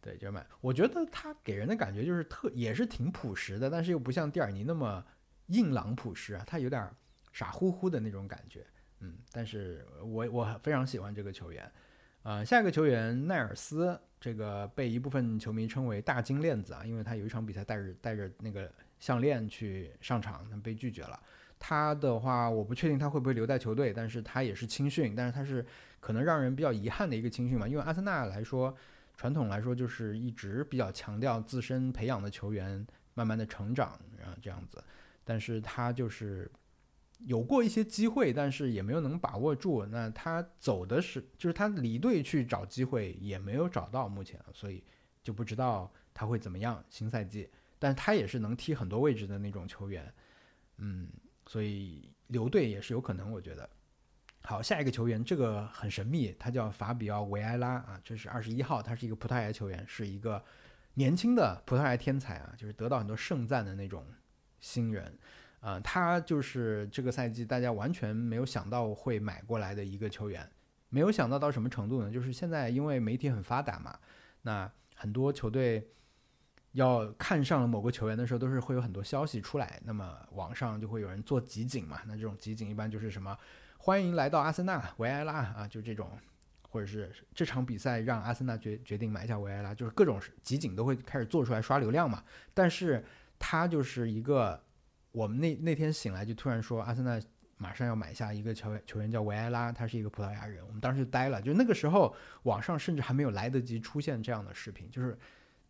对，就是我觉得他给人的感觉就是特也是挺朴实的，但是又不像蒂尔尼那么硬朗朴实啊，他有点傻乎乎的那种感觉。嗯，但是我我非常喜欢这个球员。呃，下一个球员奈尔斯，这个被一部分球迷称为“大金链子”啊，因为他有一场比赛带着带着那个项链去上场，但被拒绝了。他的话，我不确定他会不会留在球队，但是他也是青训，但是他是可能让人比较遗憾的一个青训嘛，因为阿森纳来说，传统来说就是一直比较强调自身培养的球员慢慢的成长啊这样子，但是他就是有过一些机会，但是也没有能把握住。那他走的是，就是他离队去找机会也没有找到，目前，所以就不知道他会怎么样新赛季。但他也是能踢很多位置的那种球员，嗯。所以留队也是有可能，我觉得。好，下一个球员，这个很神秘，他叫法比奥·维埃拉啊，这是二十一号，他是一个葡萄牙球员，是一个年轻的葡萄牙天才啊，就是得到很多盛赞的那种新人啊。他就是这个赛季大家完全没有想到会买过来的一个球员，没有想到到什么程度呢？就是现在因为媒体很发达嘛，那很多球队。要看上了某个球员的时候，都是会有很多消息出来，那么网上就会有人做集锦嘛。那这种集锦一般就是什么，欢迎来到阿森纳维埃拉啊，就这种，或者是这场比赛让阿森纳决决定买下维埃拉，就是各种集锦都会开始做出来刷流量嘛。但是他就是一个，我们那那天醒来就突然说阿森纳马上要买下一个球员，球员叫维埃拉，他是一个葡萄牙人，我们当时就呆了，就那个时候网上甚至还没有来得及出现这样的视频，就是。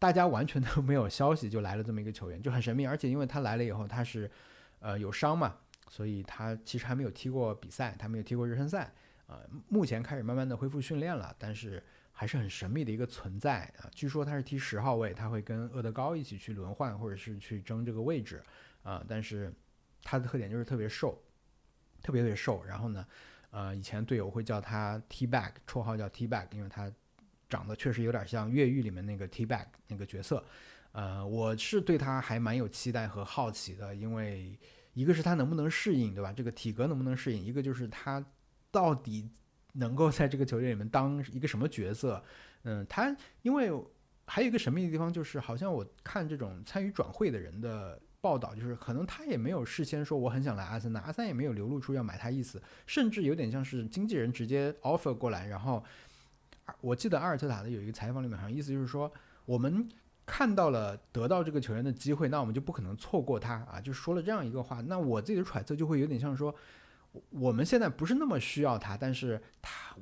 大家完全都没有消息，就来了这么一个球员，就很神秘。而且因为他来了以后，他是，呃，有伤嘛，所以他其实还没有踢过比赛，他没有踢过热身赛，啊，目前开始慢慢的恢复训练了，但是还是很神秘的一个存在啊。据说他是踢十号位，他会跟厄德高一起去轮换，或者是去争这个位置，啊，但是他的特点就是特别瘦，特别特别瘦。然后呢，呃，以前队友会叫他 T back，绰号叫 T back，因为他。长得确实有点像越狱里面那个 T Bag 那个角色，呃，我是对他还蛮有期待和好奇的，因为一个是他能不能适应，对吧？这个体格能不能适应？一个就是他到底能够在这个球队里面当一个什么角色？嗯，他因为还有一个神秘的地方，就是好像我看这种参与转会的人的报道，就是可能他也没有事先说我很想来阿森纳，阿森也没有流露出要买他意思，甚至有点像是经纪人直接 offer 过来，然后。我记得阿尔特塔的有一个采访里面，好像意思就是说，我们看到了得到这个球员的机会，那我们就不可能错过他啊，就说了这样一个话。那我自己的揣测就会有点像说，我们现在不是那么需要他，但是他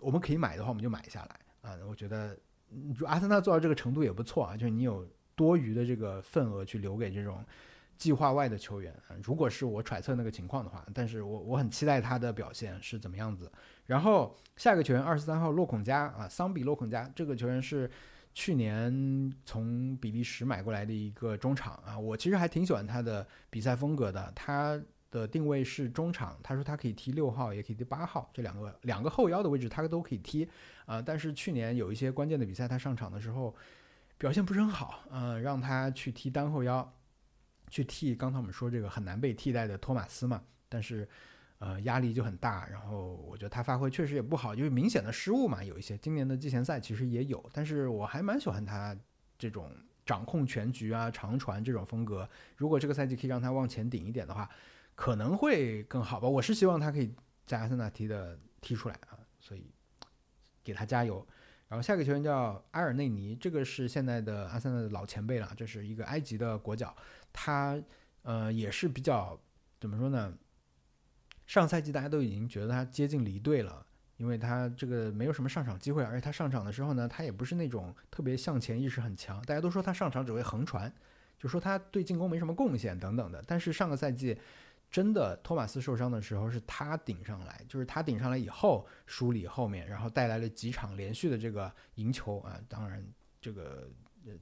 我们可以买的话，我们就买下来啊。我觉得，就阿森纳做到这个程度也不错啊，就是你有多余的这个份额去留给这种。计划外的球员，如果是我揣测那个情况的话，但是我我很期待他的表现是怎么样子。然后下一个球员二十三号洛孔加啊，桑比洛孔加这个球员是去年从比利时买过来的一个中场啊，我其实还挺喜欢他的比赛风格的。他的定位是中场，他说他可以踢六号，也可以踢八号，这两个两个后腰的位置他都可以踢啊。但是去年有一些关键的比赛他上场的时候表现不是很好，嗯，让他去踢单后腰。去替刚才我们说这个很难被替代的托马斯嘛，但是，呃，压力就很大。然后我觉得他发挥确实也不好，就是明显的失误嘛，有一些。今年的季前赛其实也有，但是我还蛮喜欢他这种掌控全局啊、长传这种风格。如果这个赛季可以让他往前顶一点的话，可能会更好吧。我是希望他可以在阿森纳踢的踢出来啊，所以给他加油。然后下个球员叫埃尔内尼，这个是现在的阿森纳的老前辈了，这是一个埃及的国脚。他呃也是比较怎么说呢？上赛季大家都已经觉得他接近离队了，因为他这个没有什么上场机会，而且他上场的时候呢，他也不是那种特别向前意识很强。大家都说他上场只会横传，就说他对进攻没什么贡献等等的。但是上个赛季真的托马斯受伤的时候是他顶上来，就是他顶上来以后梳理后面，然后带来了几场连续的这个赢球啊。当然这个。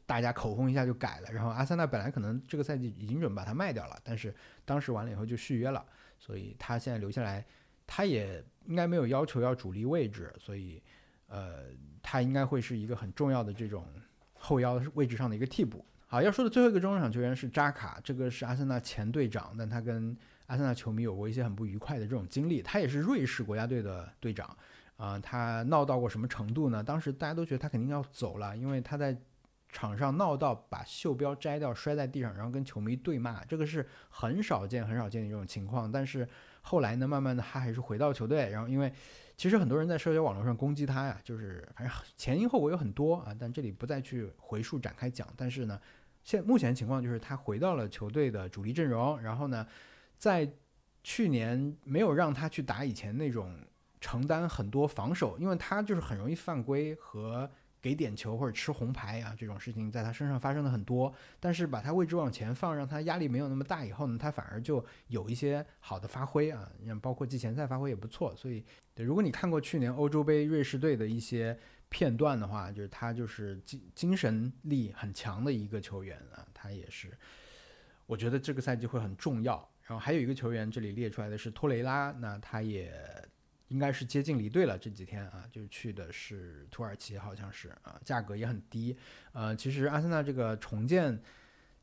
大家口风一下就改了，然后阿森纳本来可能这个赛季已经准备把他卖掉了，但是当时完了以后就续约了，所以他现在留下来，他也应该没有要求要主力位置，所以呃，他应该会是一个很重要的这种后腰位置上的一个替补。好，要说的最后一个中场球员是扎卡，这个是阿森纳前队长，但他跟阿森纳球迷有过一些很不愉快的这种经历，他也是瑞士国家队的队长啊，他闹到过什么程度呢？当时大家都觉得他肯定要走了，因为他在场上闹到把袖标摘掉摔在地上，然后跟球迷对骂，这个是很少见很少见的一种情况。但是后来呢，慢慢的他还是回到球队，然后因为其实很多人在社交网络上攻击他呀，就是反正前因后果有很多啊，但这里不再去回述展开讲。但是呢，现目前情况就是他回到了球队的主力阵容，然后呢，在去年没有让他去打以前那种承担很多防守，因为他就是很容易犯规和。给点球或者吃红牌啊，这种事情在他身上发生的很多。但是把他位置往前放，让他压力没有那么大以后呢，他反而就有一些好的发挥啊，像包括季前赛发挥也不错。所以，对，如果你看过去年欧洲杯瑞士队的一些片段的话，就是他就是精精神力很强的一个球员啊，他也是，我觉得这个赛季会很重要。然后还有一个球员这里列出来的是托雷拉，那他也。应该是接近离队了，这几天啊，就是去的是土耳其，好像是啊，价格也很低。呃，其实阿森纳这个重建，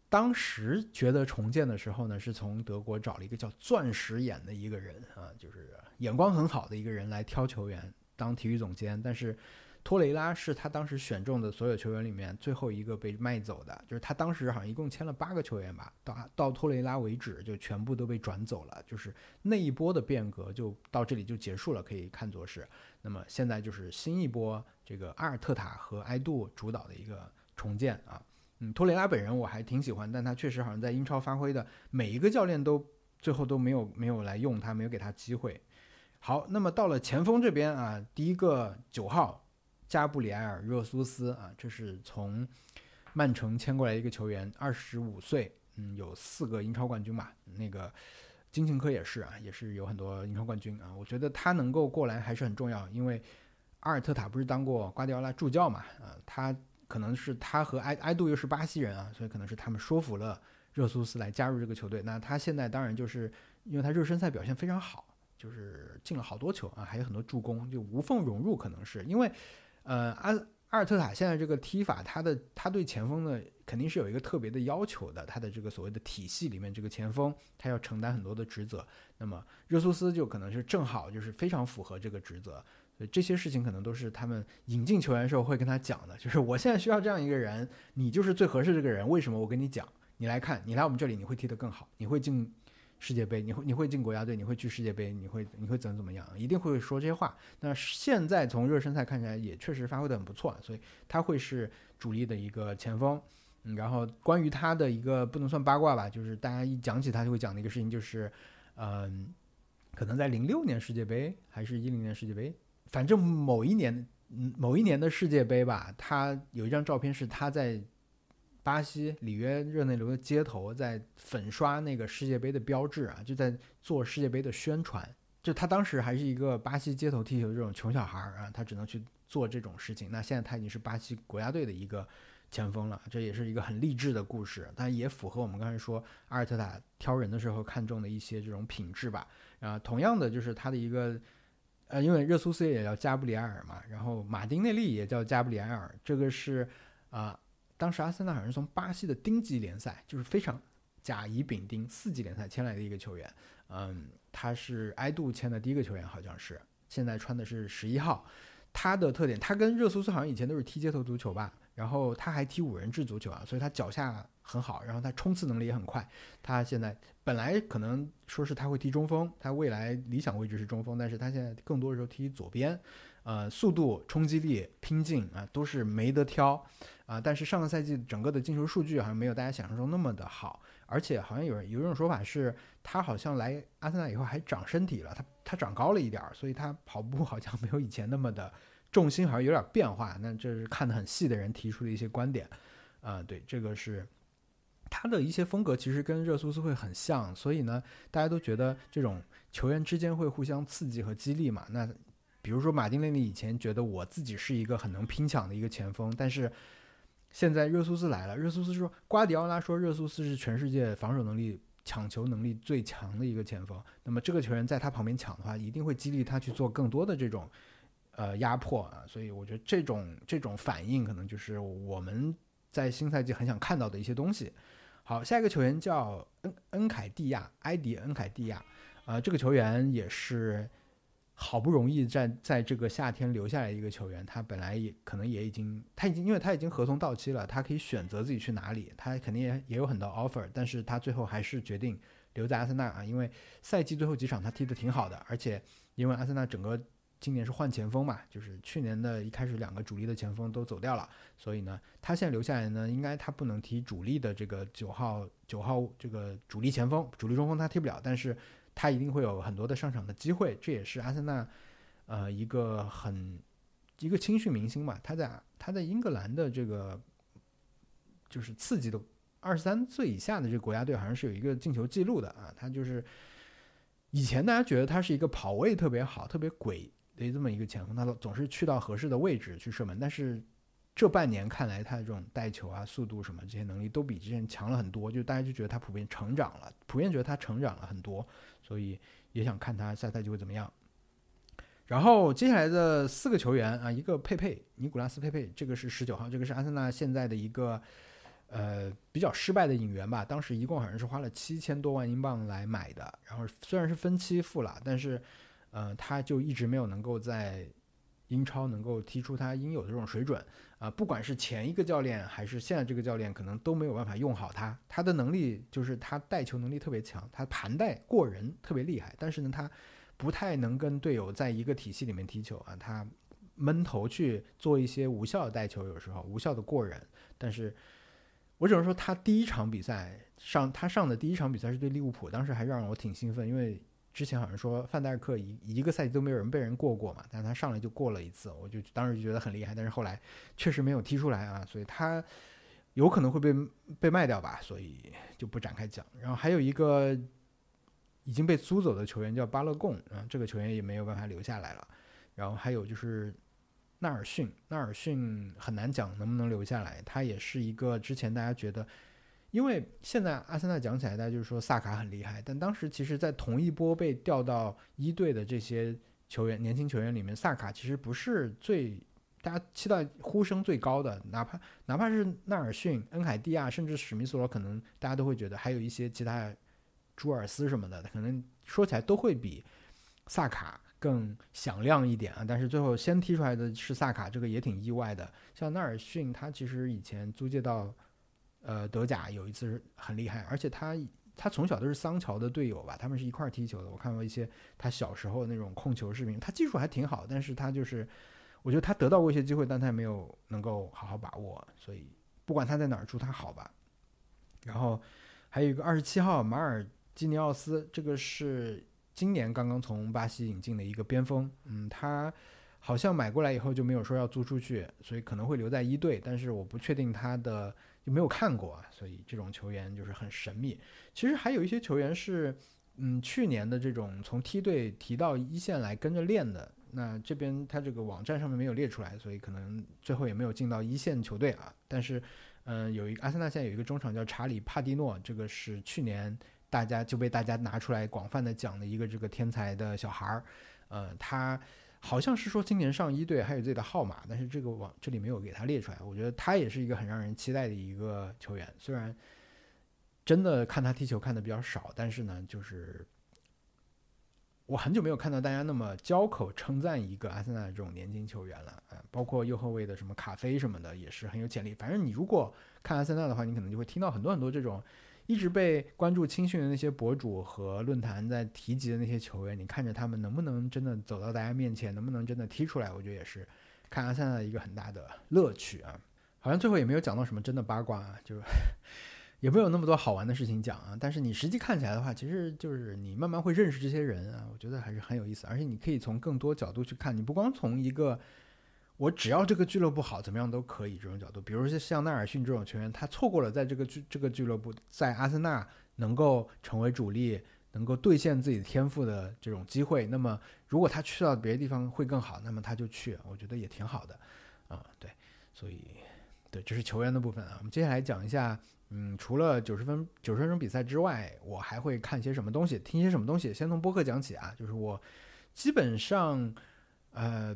当时觉得重建的时候呢，是从德国找了一个叫钻石眼的一个人啊，就是眼光很好的一个人来挑球员当体育总监，但是。托雷拉是他当时选中的所有球员里面最后一个被卖走的，就是他当时好像一共签了八个球员吧，到到托雷拉为止就全部都被转走了，就是那一波的变革就到这里就结束了，可以看作是。那么现在就是新一波这个阿尔特塔和埃杜主导的一个重建啊，嗯，托雷拉本人我还挺喜欢，但他确实好像在英超发挥的每一个教练都最后都没有没有来用他，没有给他机会。好，那么到了前锋这边啊，第一个九号。加布里埃尔·热苏斯啊，这是从曼城签过来一个球员，二十五岁，嗯，有四个英超冠军吧。那个金琴科也是啊，也是有很多英超冠军啊。我觉得他能够过来还是很重要，因为阿尔特塔不是当过瓜迪奥拉助教嘛，啊，他可能是他和埃埃杜又是巴西人啊，所以可能是他们说服了热苏斯来加入这个球队。那他现在当然就是因为他热身赛表现非常好，就是进了好多球啊，还有很多助攻，就无缝融入，可能是因为。呃，阿阿尔特塔现在这个踢法，他的他对前锋呢肯定是有一个特别的要求的。他的这个所谓的体系里面，这个前锋他要承担很多的职责。那么热苏斯就可能是正好就是非常符合这个职责。所以这些事情可能都是他们引进球员时候会跟他讲的，就是我现在需要这样一个人，你就是最合适这个人。为什么？我跟你讲，你来看，你来我们这里，你会踢得更好，你会进。世界杯，你会你会进国家队，你会去世界杯，你会你会怎么怎么样？一定会说这些话。那现在从热身赛看起来，也确实发挥的很不错，所以他会是主力的一个前锋。嗯，然后关于他的一个不能算八卦吧，就是大家一讲起他就会讲的一个事情，就是，嗯，可能在零六年世界杯还是一零年世界杯，反正某一年，嗯，某一年的世界杯吧，他有一张照片是他在。巴西里约热内卢的街头在粉刷那个世界杯的标志啊，就在做世界杯的宣传。就他当时还是一个巴西街头踢球这种穷小孩儿啊，他只能去做这种事情。那现在他已经是巴西国家队的一个前锋了，这也是一个很励志的故事，但也符合我们刚才说阿尔特塔挑人的时候看中的一些这种品质吧。啊，同样的就是他的一个，呃，因为热苏斯也叫加布里埃尔嘛，然后马丁内利也叫加布里埃尔，这个是啊。当时阿森纳好像是从巴西的丁级联赛，就是非常甲乙丙丁四级联赛签来的一个球员。嗯，他是埃杜签的第一个球员，好像是。现在穿的是十一号。他的特点，他跟热苏斯好像以前都是踢街头足球吧。然后他还踢五人制足球啊，所以他脚下很好，然后他冲刺能力也很快。他现在本来可能说是他会踢中锋，他未来理想位置是中锋，但是他现在更多的时候踢左边。呃，速度、冲击力、拼劲啊，都是没得挑啊。但是上个赛季整个的进球数据好像没有大家想象中那么的好，而且好像有人有一种说法是，他好像来阿森纳以后还长身体了，他他长高了一点儿，所以他跑步好像没有以前那么的重心，好像有点变化。那这是看得很细的人提出的一些观点啊。对，这个是他的一些风格，其实跟热苏斯会很像，所以呢，大家都觉得这种球员之间会互相刺激和激励嘛。那比如说，马丁内利以前觉得我自己是一个很能拼抢的一个前锋，但是现在热苏斯来了，热苏斯说，瓜迪奥拉说热苏斯是全世界防守能力、抢球能力最强的一个前锋。那么这个球员在他旁边抢的话，一定会激励他去做更多的这种呃压迫啊。所以我觉得这种这种反应可能就是我们在新赛季很想看到的一些东西。好，下一个球员叫恩恩凯蒂亚，埃迪恩凯蒂亚，呃，这个球员也是。好不容易在在这个夏天留下来一个球员，他本来也可能也已经他已经因为他已经合同到期了，他可以选择自己去哪里，他肯定也也有很多 offer，但是他最后还是决定留在阿森纳啊，因为赛季最后几场他踢得挺好的，而且因为阿森纳整个今年是换前锋嘛，就是去年的一开始两个主力的前锋都走掉了，所以呢，他现在留下来呢，应该他不能踢主力的这个九号九号这个主力前锋，主力中锋他踢不了，但是。他一定会有很多的上场的机会，这也是阿森纳，呃，一个很一个青训明星嘛。他在他在英格兰的这个就是刺激的二十三岁以下的这个国家队，好像是有一个进球记录的啊。他就是以前大家觉得他是一个跑位特别好、特别鬼的这么一个前锋，他总是去到合适的位置去射门，但是。这半年看来，他的这种带球啊、速度什么这些能力都比之前强了很多，就大家就觉得他普遍成长了，普遍觉得他成长了很多，所以也想看他下赛季会怎么样。然后接下来的四个球员啊，一个佩佩，尼古拉斯佩佩，这个是十九号，这个是阿森纳现在的一个呃比较失败的引援吧，当时一共好像是花了七千多万英镑来买的，然后虽然是分期付了，但是呃他就一直没有能够在。英超能够踢出他应有的这种水准啊，不管是前一个教练还是现在这个教练，可能都没有办法用好他。他的能力就是他带球能力特别强，他盘带过人特别厉害，但是呢，他不太能跟队友在一个体系里面踢球啊。他闷头去做一些无效的带球，有时候无效的过人。但是我只能说，他第一场比赛上他上的第一场比赛是对利物浦，当时还让我挺兴奋，因为。之前好像说范戴克一一个赛季都没有人被人过过嘛，但是他上来就过了一次，我就当时就觉得很厉害，但是后来确实没有踢出来啊，所以他有可能会被被卖掉吧，所以就不展开讲。然后还有一个已经被租走的球员叫巴勒贡，啊，这个球员也没有办法留下来了。然后还有就是纳尔逊，纳尔逊很难讲能不能留下来，他也是一个之前大家觉得。因为现在阿森纳讲起来，大家就是说萨卡很厉害，但当时其实，在同一波被调到一队的这些球员、年轻球员里面，萨卡其实不是最大家期待呼声最高的，哪怕哪怕是纳尔逊、恩海蒂亚，甚至史密斯罗，可能大家都会觉得还有一些其他朱尔斯什么的，可能说起来都会比萨卡更响亮一点啊。但是最后先踢出来的是萨卡，这个也挺意外的。像纳尔逊，他其实以前租借到。呃，德甲有一次是很厉害，而且他他从小都是桑乔的队友吧，他们是一块儿踢球的。我看过一些他小时候那种控球视频，他技术还挺好，但是他就是，我觉得他得到过一些机会，但他也没有能够好好把握。所以不管他在哪儿，祝他好吧。然后还有一个二十七号马尔基尼奥斯，这个是今年刚刚从巴西引进的一个边锋，嗯，他好像买过来以后就没有说要租出去，所以可能会留在一队，但是我不确定他的。就没有看过啊，所以这种球员就是很神秘。其实还有一些球员是，嗯，去年的这种从梯队提到一线来跟着练的。那这边他这个网站上面没有列出来，所以可能最后也没有进到一线球队啊。但是，嗯，有一阿森纳现在有一个中场叫查理帕蒂诺，这个是去年大家就被大家拿出来广泛的讲的一个这个天才的小孩儿，呃，他。好像是说今年上一队还有自己的号码，但是这个网这里没有给他列出来。我觉得他也是一个很让人期待的一个球员，虽然真的看他踢球看的比较少，但是呢，就是我很久没有看到大家那么交口称赞一个阿森纳这种年轻球员了啊，包括右后卫的什么卡菲什么的也是很有潜力。反正你如果看阿森纳的话，你可能就会听到很多很多这种。一直被关注青训的那些博主和论坛在提及的那些球员，你看着他们能不能真的走到大家面前，能不能真的踢出来？我觉得也是看阿森纳的一个很大的乐趣啊。好像最后也没有讲到什么真的八卦，啊，就 也没有那么多好玩的事情讲啊。但是你实际看起来的话，其实就是你慢慢会认识这些人啊，我觉得还是很有意思。而且你可以从更多角度去看，你不光从一个。我只要这个俱乐部好，怎么样都可以。这种角度，比如说像纳尔逊这种球员，他错过了在这个俱这个俱乐部，在阿森纳能够成为主力，能够兑现自己天赋的这种机会。那么，如果他去到别的地方会更好，那么他就去，我觉得也挺好的。啊，对，所以，对，这是球员的部分啊。我们接下来讲一下，嗯，除了九十分九十分钟比赛之外，我还会看些什么东西，听些什么东西。先从播客讲起啊，就是我基本上，呃。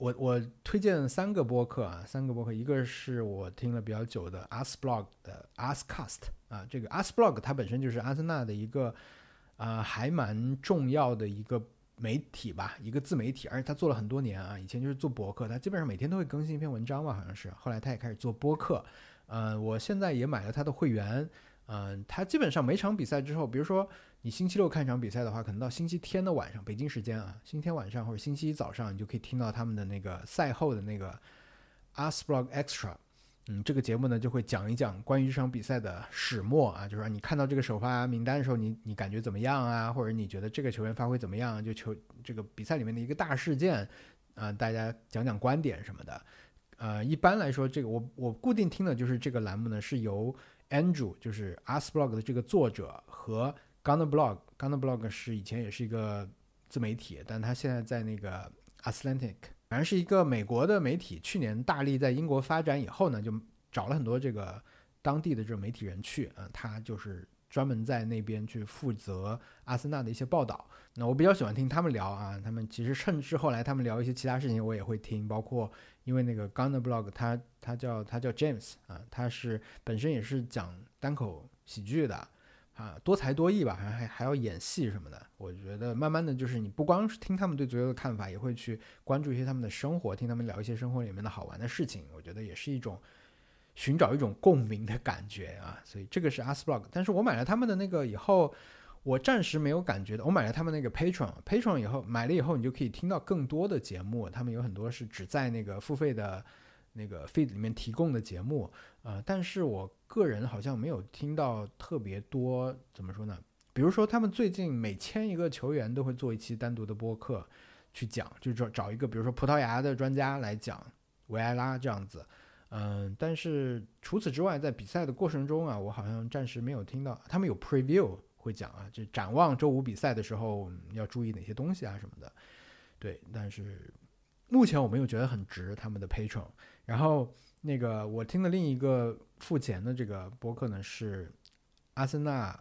我我推荐三个播客啊，三个播客，一个是我听了比较久的 Asblog 的 Ascast 啊，这个 Asblog 它本身就是阿森纳的一个啊还蛮重要的一个媒体吧，一个自媒体，而且他做了很多年啊。以前就是做博客，他基本上每天都会更新一篇文章吧，好像是。后来他也开始做播客，呃，我现在也买了他的会员，嗯，他基本上每场比赛之后，比如说你星期六看场比赛的话，可能到星期天的晚上，北京时间啊，星期天晚上或者星期一早上，你就可以听到他们的那个赛后的那个 Asblog Extra。嗯，这个节目呢就会讲一讲关于这场比赛的始末啊，就是说你看到这个首发名单的时候，你你感觉怎么样啊？或者你觉得这个球员发挥怎么样？就球这个比赛里面的一个大事件啊，大家讲讲观点什么的。呃，一般来说，这个我我固定听的就是这个栏目呢，是由 Andrew，就是 Asblog 的这个作者和 Gunner Blog，Gunner Blog 是以前也是一个自媒体，但他现在在那个 Atlantic。反正是一个美国的媒体，去年大力在英国发展以后呢，就找了很多这个当地的这种媒体人去，嗯，他就是专门在那边去负责阿森纳的一些报道。那我比较喜欢听他们聊啊，他们其实甚至后来他们聊一些其他事情，我也会听，包括因为那个 Gunner Blog，他他叫他叫 James 啊，他是本身也是讲单口喜剧的。啊，多才多艺吧，还还还要演戏什么的。我觉得慢慢的就是你不光是听他们对足球的看法，也会去关注一些他们的生活，听他们聊一些生活里面的好玩的事情。我觉得也是一种寻找一种共鸣的感觉啊。所以这个是 Asblog，但是我买了他们的那个以后，我暂时没有感觉的。我买了他们那个 Patron，Patron 以后买了以后，你就可以听到更多的节目。他们有很多是只在那个付费的。那个 feed 里面提供的节目，呃，但是我个人好像没有听到特别多，怎么说呢？比如说他们最近每签一个球员都会做一期单独的播客去讲，就找找一个比如说葡萄牙的专家来讲维埃拉这样子，嗯，但是除此之外，在比赛的过程中啊，我好像暂时没有听到他们有 preview 会讲啊，就展望周五比赛的时候要注意哪些东西啊什么的，对，但是目前我没有觉得很值他们的 patron。然后那个我听的另一个付钱的这个播客呢是阿森纳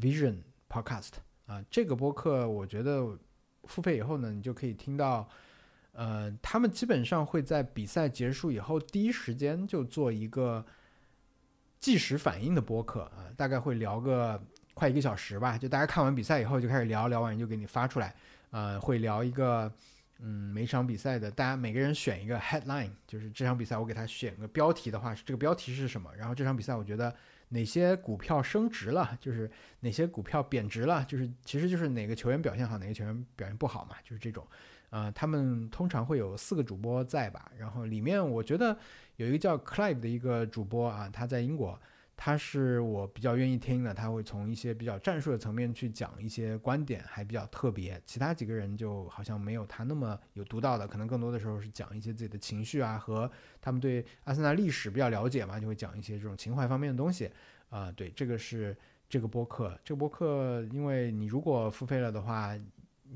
Vision Podcast 啊，这个播客我觉得付费以后呢，你就可以听到，呃，他们基本上会在比赛结束以后第一时间就做一个即时反应的播客啊，大概会聊个快一个小时吧，就大家看完比赛以后就开始聊聊完就给你发出来，呃，会聊一个。嗯，每场比赛的大家每个人选一个 headline，就是这场比赛我给他选个标题的话，是这个标题是什么？然后这场比赛我觉得哪些股票升值了，就是哪些股票贬值了，就是其实就是哪个球员表现好，哪个球员表现不好嘛，就是这种。呃，他们通常会有四个主播在吧？然后里面我觉得有一个叫 Clive 的一个主播啊，他在英国。他是我比较愿意听的，他会从一些比较战术的层面去讲一些观点，还比较特别。其他几个人就好像没有他那么有独到的，可能更多的时候是讲一些自己的情绪啊，和他们对阿森纳历史比较了解嘛，就会讲一些这种情怀方面的东西。啊，对，这个是这个播客，这个播客，因为你如果付费了的话，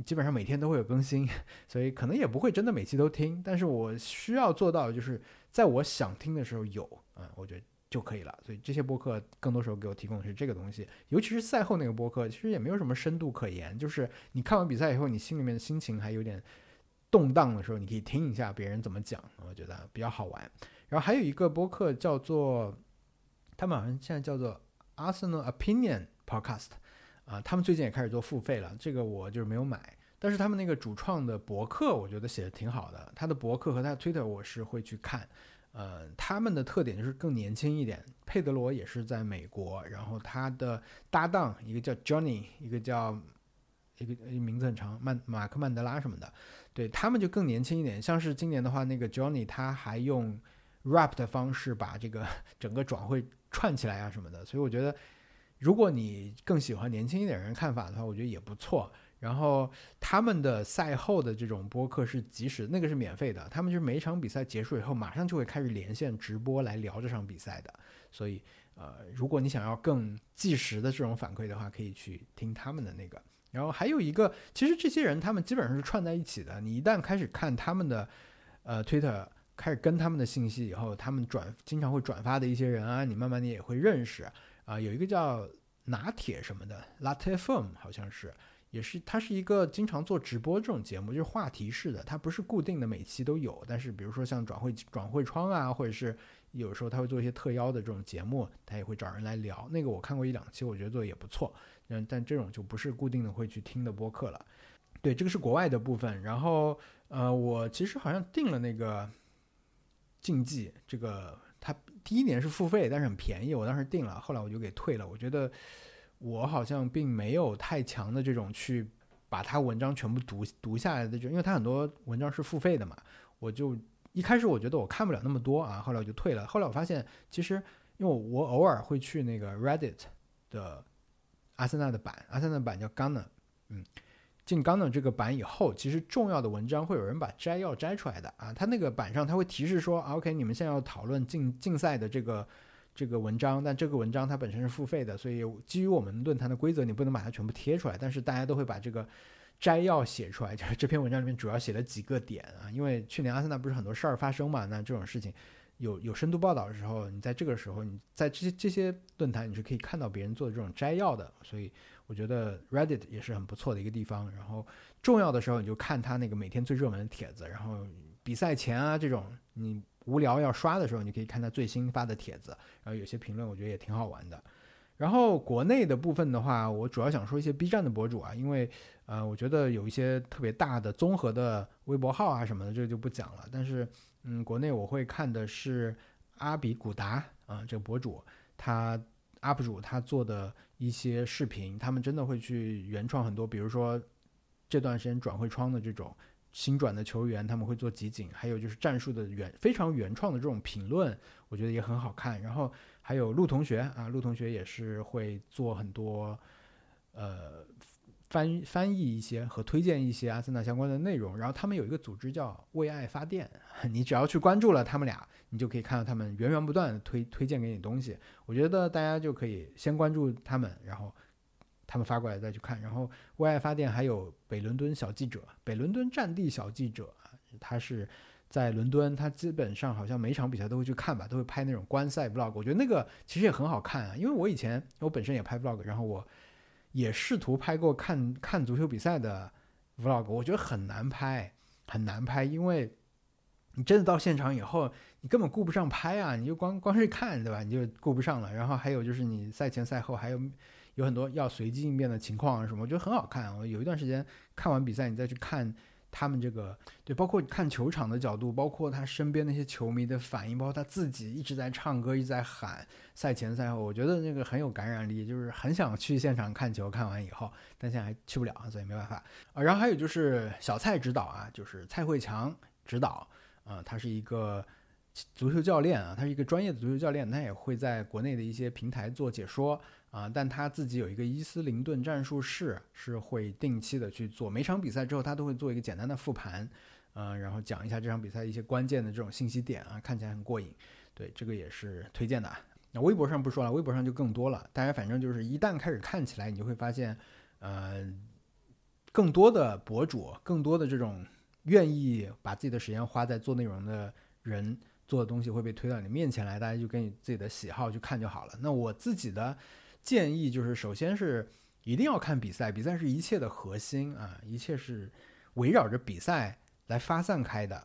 基本上每天都会有更新，所以可能也不会真的每期都听。但是我需要做到的，就是在我想听的时候有，嗯，我觉得。就可以了，所以这些播客更多时候给我提供的是这个东西，尤其是赛后那个播客，其实也没有什么深度可言，就是你看完比赛以后，你心里面的心情还有点动荡的时候，你可以听一下别人怎么讲，我觉得比较好玩。然后还有一个播客叫做，他们好像现在叫做 Arsenal Opinion Podcast，啊，他们最近也开始做付费了，这个我就是没有买，但是他们那个主创的博客，我觉得写的挺好的，他的博客和他的 Twitter 我是会去看。呃，他们的特点就是更年轻一点。佩德罗也是在美国，然后他的搭档一个叫 Johnny，一个叫一个名字很长，曼马克曼德拉什么的，对他们就更年轻一点。像是今年的话，那个 Johnny 他还用 rap 的方式把这个 整个转会串起来啊什么的。所以我觉得，如果你更喜欢年轻一点人看法的话，我觉得也不错。然后他们的赛后的这种播客是即时，那个是免费的。他们就是每一场比赛结束以后，马上就会开始连线直播来聊这场比赛的。所以，呃，如果你想要更即时的这种反馈的话，可以去听他们的那个。然后还有一个，其实这些人他们基本上是串在一起的。你一旦开始看他们的呃 Twitter，开始跟他们的信息以后，他们转经常会转发的一些人啊，你慢慢的也会认识啊。有一个叫拿铁什么的，Latte Firm 好像是。也是，它是一个经常做直播这种节目，就是话题式的，它不是固定的每期都有。但是比如说像转会转会窗啊，或者是有时候他会做一些特邀的这种节目，他也会找人来聊。那个我看过一两期，我觉得做的也不错。嗯，但这种就不是固定的会去听的播客了。对，这个是国外的部分。然后呃，我其实好像订了那个竞技，这个它第一年是付费，但是很便宜，我当时订了，后来我就给退了。我觉得我好像并没有太强的这种去把它文章全部读读下来的，就因为它很多文章是付费的嘛，我就一开始我觉得我看不了那么多啊，后来我就退了。后来我发现其实因为我偶尔会去那个 Reddit 的阿森纳的版，阿森纳版叫 Gunner，嗯。进刚的这个版以后，其实重要的文章会有人把摘要摘出来的啊。他那个版上他会提示说，OK，你们现在要讨论竞竞赛的这个这个文章，但这个文章它本身是付费的，所以基于我们论坛的规则，你不能把它全部贴出来。但是大家都会把这个摘要写出来，就是这篇文章里面主要写了几个点啊。因为去年阿森纳不是很多事儿发生嘛，那这种事情有有深度报道的时候，你在这个时候你在这些这些论坛你是可以看到别人做的这种摘要的，所以。我觉得 Reddit 也是很不错的一个地方。然后重要的时候你就看他那个每天最热门的帖子。然后比赛前啊这种你无聊要刷的时候，你可以看他最新发的帖子。然后有些评论我觉得也挺好玩的。然后国内的部分的话，我主要想说一些 B 站的博主啊，因为呃我觉得有一些特别大的综合的微博号啊什么的，这个就不讲了。但是嗯，国内我会看的是阿比古达啊这个博主，他 UP 主他做的。一些视频，他们真的会去原创很多，比如说这段时间转会窗的这种新转的球员，他们会做集锦，还有就是战术的原非常原创的这种评论，我觉得也很好看。然后还有陆同学啊，陆同学也是会做很多呃翻翻译一些和推荐一些阿森纳相关的内容。然后他们有一个组织叫为爱发电，你只要去关注了他们俩。你就可以看到他们源源不断的推推荐给你东西，我觉得大家就可以先关注他们，然后他们发过来再去看。然后为爱发电还有北伦敦小记者，北伦敦战地小记者啊，他是在伦敦，他基本上好像每场比赛都会去看吧，都会拍那种观赛 vlog。我觉得那个其实也很好看啊，因为我以前我本身也拍 vlog，然后我也试图拍过看看足球比赛的 vlog，我觉得很难拍，很难拍，因为你真的到现场以后。你根本顾不上拍啊，你就光光是看，对吧？你就顾不上了。然后还有就是你赛前赛后还有有很多要随机应变的情况什么，我觉得很好看。我有一段时间看完比赛，你再去看他们这个，对，包括看球场的角度，包括他身边那些球迷的反应，包括他自己一直在唱歌，一直在喊赛前赛后，我觉得那个很有感染力，就是很想去现场看球。看完以后，但现在还去不了，所以没办法啊。然后还有就是小蔡指导啊，就是蔡慧强指导啊，他是一个。足球教练啊，他是一个专业的足球教练，他也会在国内的一些平台做解说啊。但他自己有一个伊斯林顿战术室，是会定期的去做每场比赛之后，他都会做一个简单的复盘，嗯，然后讲一下这场比赛一些关键的这种信息点啊，看起来很过瘾。对，这个也是推荐的啊。那微博上不说了，微博上就更多了。大家反正就是一旦开始看起来，你就会发现，呃，更多的博主，更多的这种愿意把自己的时间花在做内容的人。做的东西会被推到你面前来，大家就跟你自己的喜好去看就好了。那我自己的建议就是，首先是一定要看比赛，比赛是一切的核心啊，一切是围绕着比赛来发散开的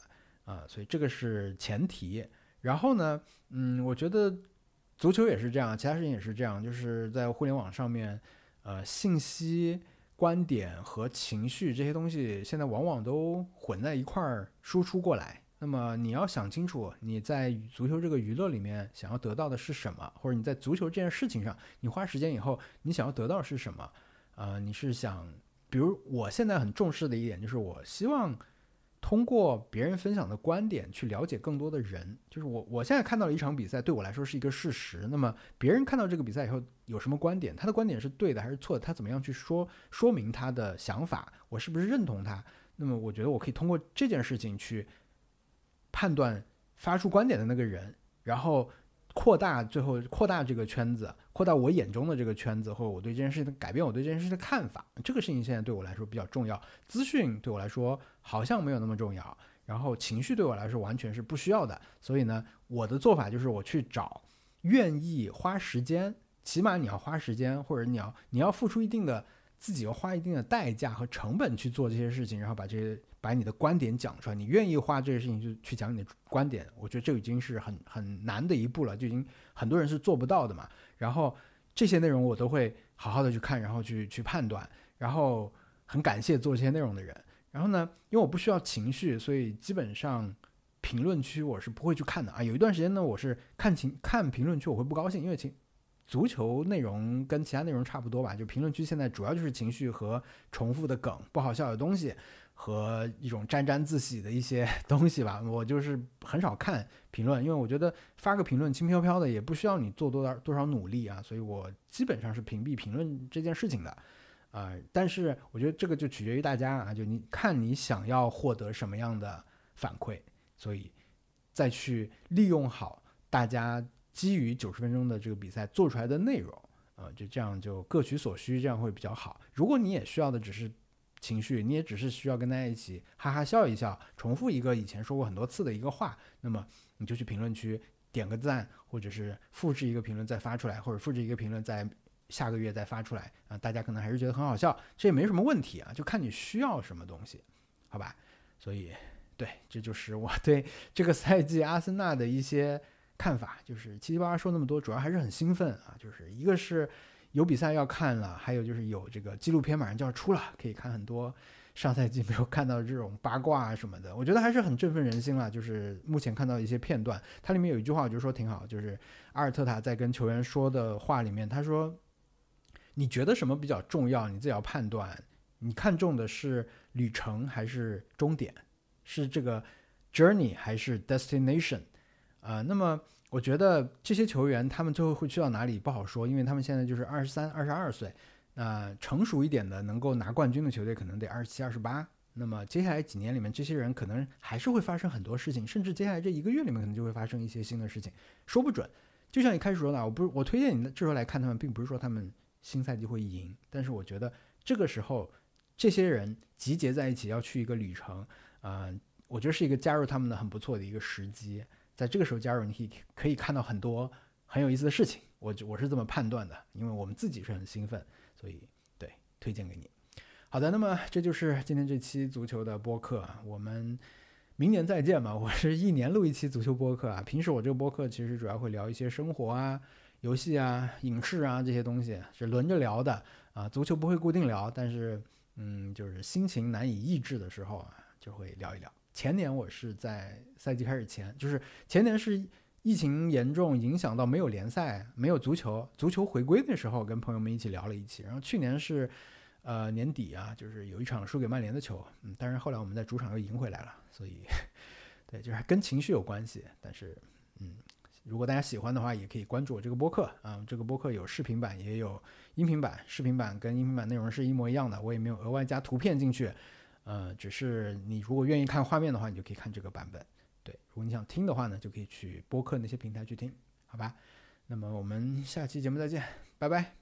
啊，所以这个是前提。然后呢，嗯，我觉得足球也是这样，其他事情也是这样，就是在互联网上面，呃，信息、观点和情绪这些东西，现在往往都混在一块儿输出过来。那么你要想清楚，你在足球这个娱乐里面想要得到的是什么，或者你在足球这件事情上，你花时间以后，你想要得到是什么？呃，你是想，比如我现在很重视的一点就是，我希望通过别人分享的观点去了解更多的人。就是我我现在看到了一场比赛，对我来说是一个事实。那么别人看到这个比赛以后有什么观点？他的观点是对的还是错的？他怎么样去说说明他的想法？我是不是认同他？那么我觉得我可以通过这件事情去。判断发出观点的那个人，然后扩大最后扩大这个圈子，扩大我眼中的这个圈子，或者我对这件事情的改变，我对这件事的看法，这个事情现在对我来说比较重要。资讯对我来说好像没有那么重要，然后情绪对我来说完全是不需要的。所以呢，我的做法就是我去找愿意花时间，起码你要花时间，或者你要你要付出一定的自己要花一定的代价和成本去做这些事情，然后把这些。把你的观点讲出来，你愿意花这些事情就去讲你的观点，我觉得这已经是很很难的一步了，就已经很多人是做不到的嘛。然后这些内容我都会好好的去看，然后去去判断。然后很感谢做这些内容的人。然后呢，因为我不需要情绪，所以基本上评论区我是不会去看的啊。有一段时间呢，我是看情看评论区我会不高兴，因为情足球内容跟其他内容差不多吧，就评论区现在主要就是情绪和重复的梗、不好笑的东西和一种沾沾自喜的一些 东西吧。我就是很少看评论，因为我觉得发个评论轻飘飘的，也不需要你做多少多少努力啊，所以我基本上是屏蔽评论这件事情的。啊，但是我觉得这个就取决于大家啊，就你看你想要获得什么样的反馈，所以再去利用好大家基于九十分钟的这个比赛做出来的内容，呃，就这样就各取所需，这样会比较好。如果你也需要的只是情绪，你也只是需要跟大家一起哈哈笑一笑，重复一个以前说过很多次的一个话，那么你就去评论区点个赞，或者是复制一个评论再发出来，或者复制一个评论再。下个月再发出来啊，大家可能还是觉得很好笑，这也没什么问题啊，就看你需要什么东西，好吧？所以，对，这就是我对这个赛季阿森纳的一些看法，就是七七八八说那么多，主要还是很兴奋啊，就是一个是有比赛要看了，还有就是有这个纪录片马上就要出了，可以看很多上赛季没有看到的这种八卦啊什么的，我觉得还是很振奋人心了。就是目前看到一些片段，它里面有一句话，我就说挺好，就是阿尔特塔在跟球员说的话里面，他说。你觉得什么比较重要？你自己要判断。你看重的是旅程还是终点？是这个 journey 还是 destination？啊，那么我觉得这些球员他们最后会去到哪里不好说，因为他们现在就是二十三、二十二岁。那成熟一点的能够拿冠军的球队可能得二十七、二十八。那么接下来几年里面，这些人可能还是会发生很多事情，甚至接下来这一个月里面可能就会发生一些新的事情，说不准。就像你开始说的，我不是我推荐你的这时候来看他们，并不是说他们。新赛季会赢，但是我觉得这个时候这些人集结在一起要去一个旅程，啊，我觉得是一个加入他们的很不错的一个时机。在这个时候加入，你可以可以看到很多很有意思的事情。我我是这么判断的，因为我们自己是很兴奋，所以对推荐给你。好的，那么这就是今天这期足球的播客，我们明年再见吧。我是一年录一期足球播客啊，平时我这个播客其实主要会聊一些生活啊。游戏啊、影视啊这些东西是轮着聊的啊，足球不会固定聊，但是嗯，就是心情难以抑制的时候啊，就会聊一聊。前年我是在赛季开始前，就是前年是疫情严重影响到没有联赛、没有足球，足球回归的时候，跟朋友们一起聊了一期。然后去年是呃年底啊，就是有一场输给曼联的球，嗯，但是后来我们在主场又赢回来了，所以对，就是跟情绪有关系，但是嗯。如果大家喜欢的话，也可以关注我这个播客啊。这个播客有视频版，也有音频版。视频版跟音频版内容是一模一样的，我也没有额外加图片进去。呃，只是你如果愿意看画面的话，你就可以看这个版本。对，如果你想听的话呢，就可以去播客那些平台去听，好吧？那么我们下期节目再见，拜拜。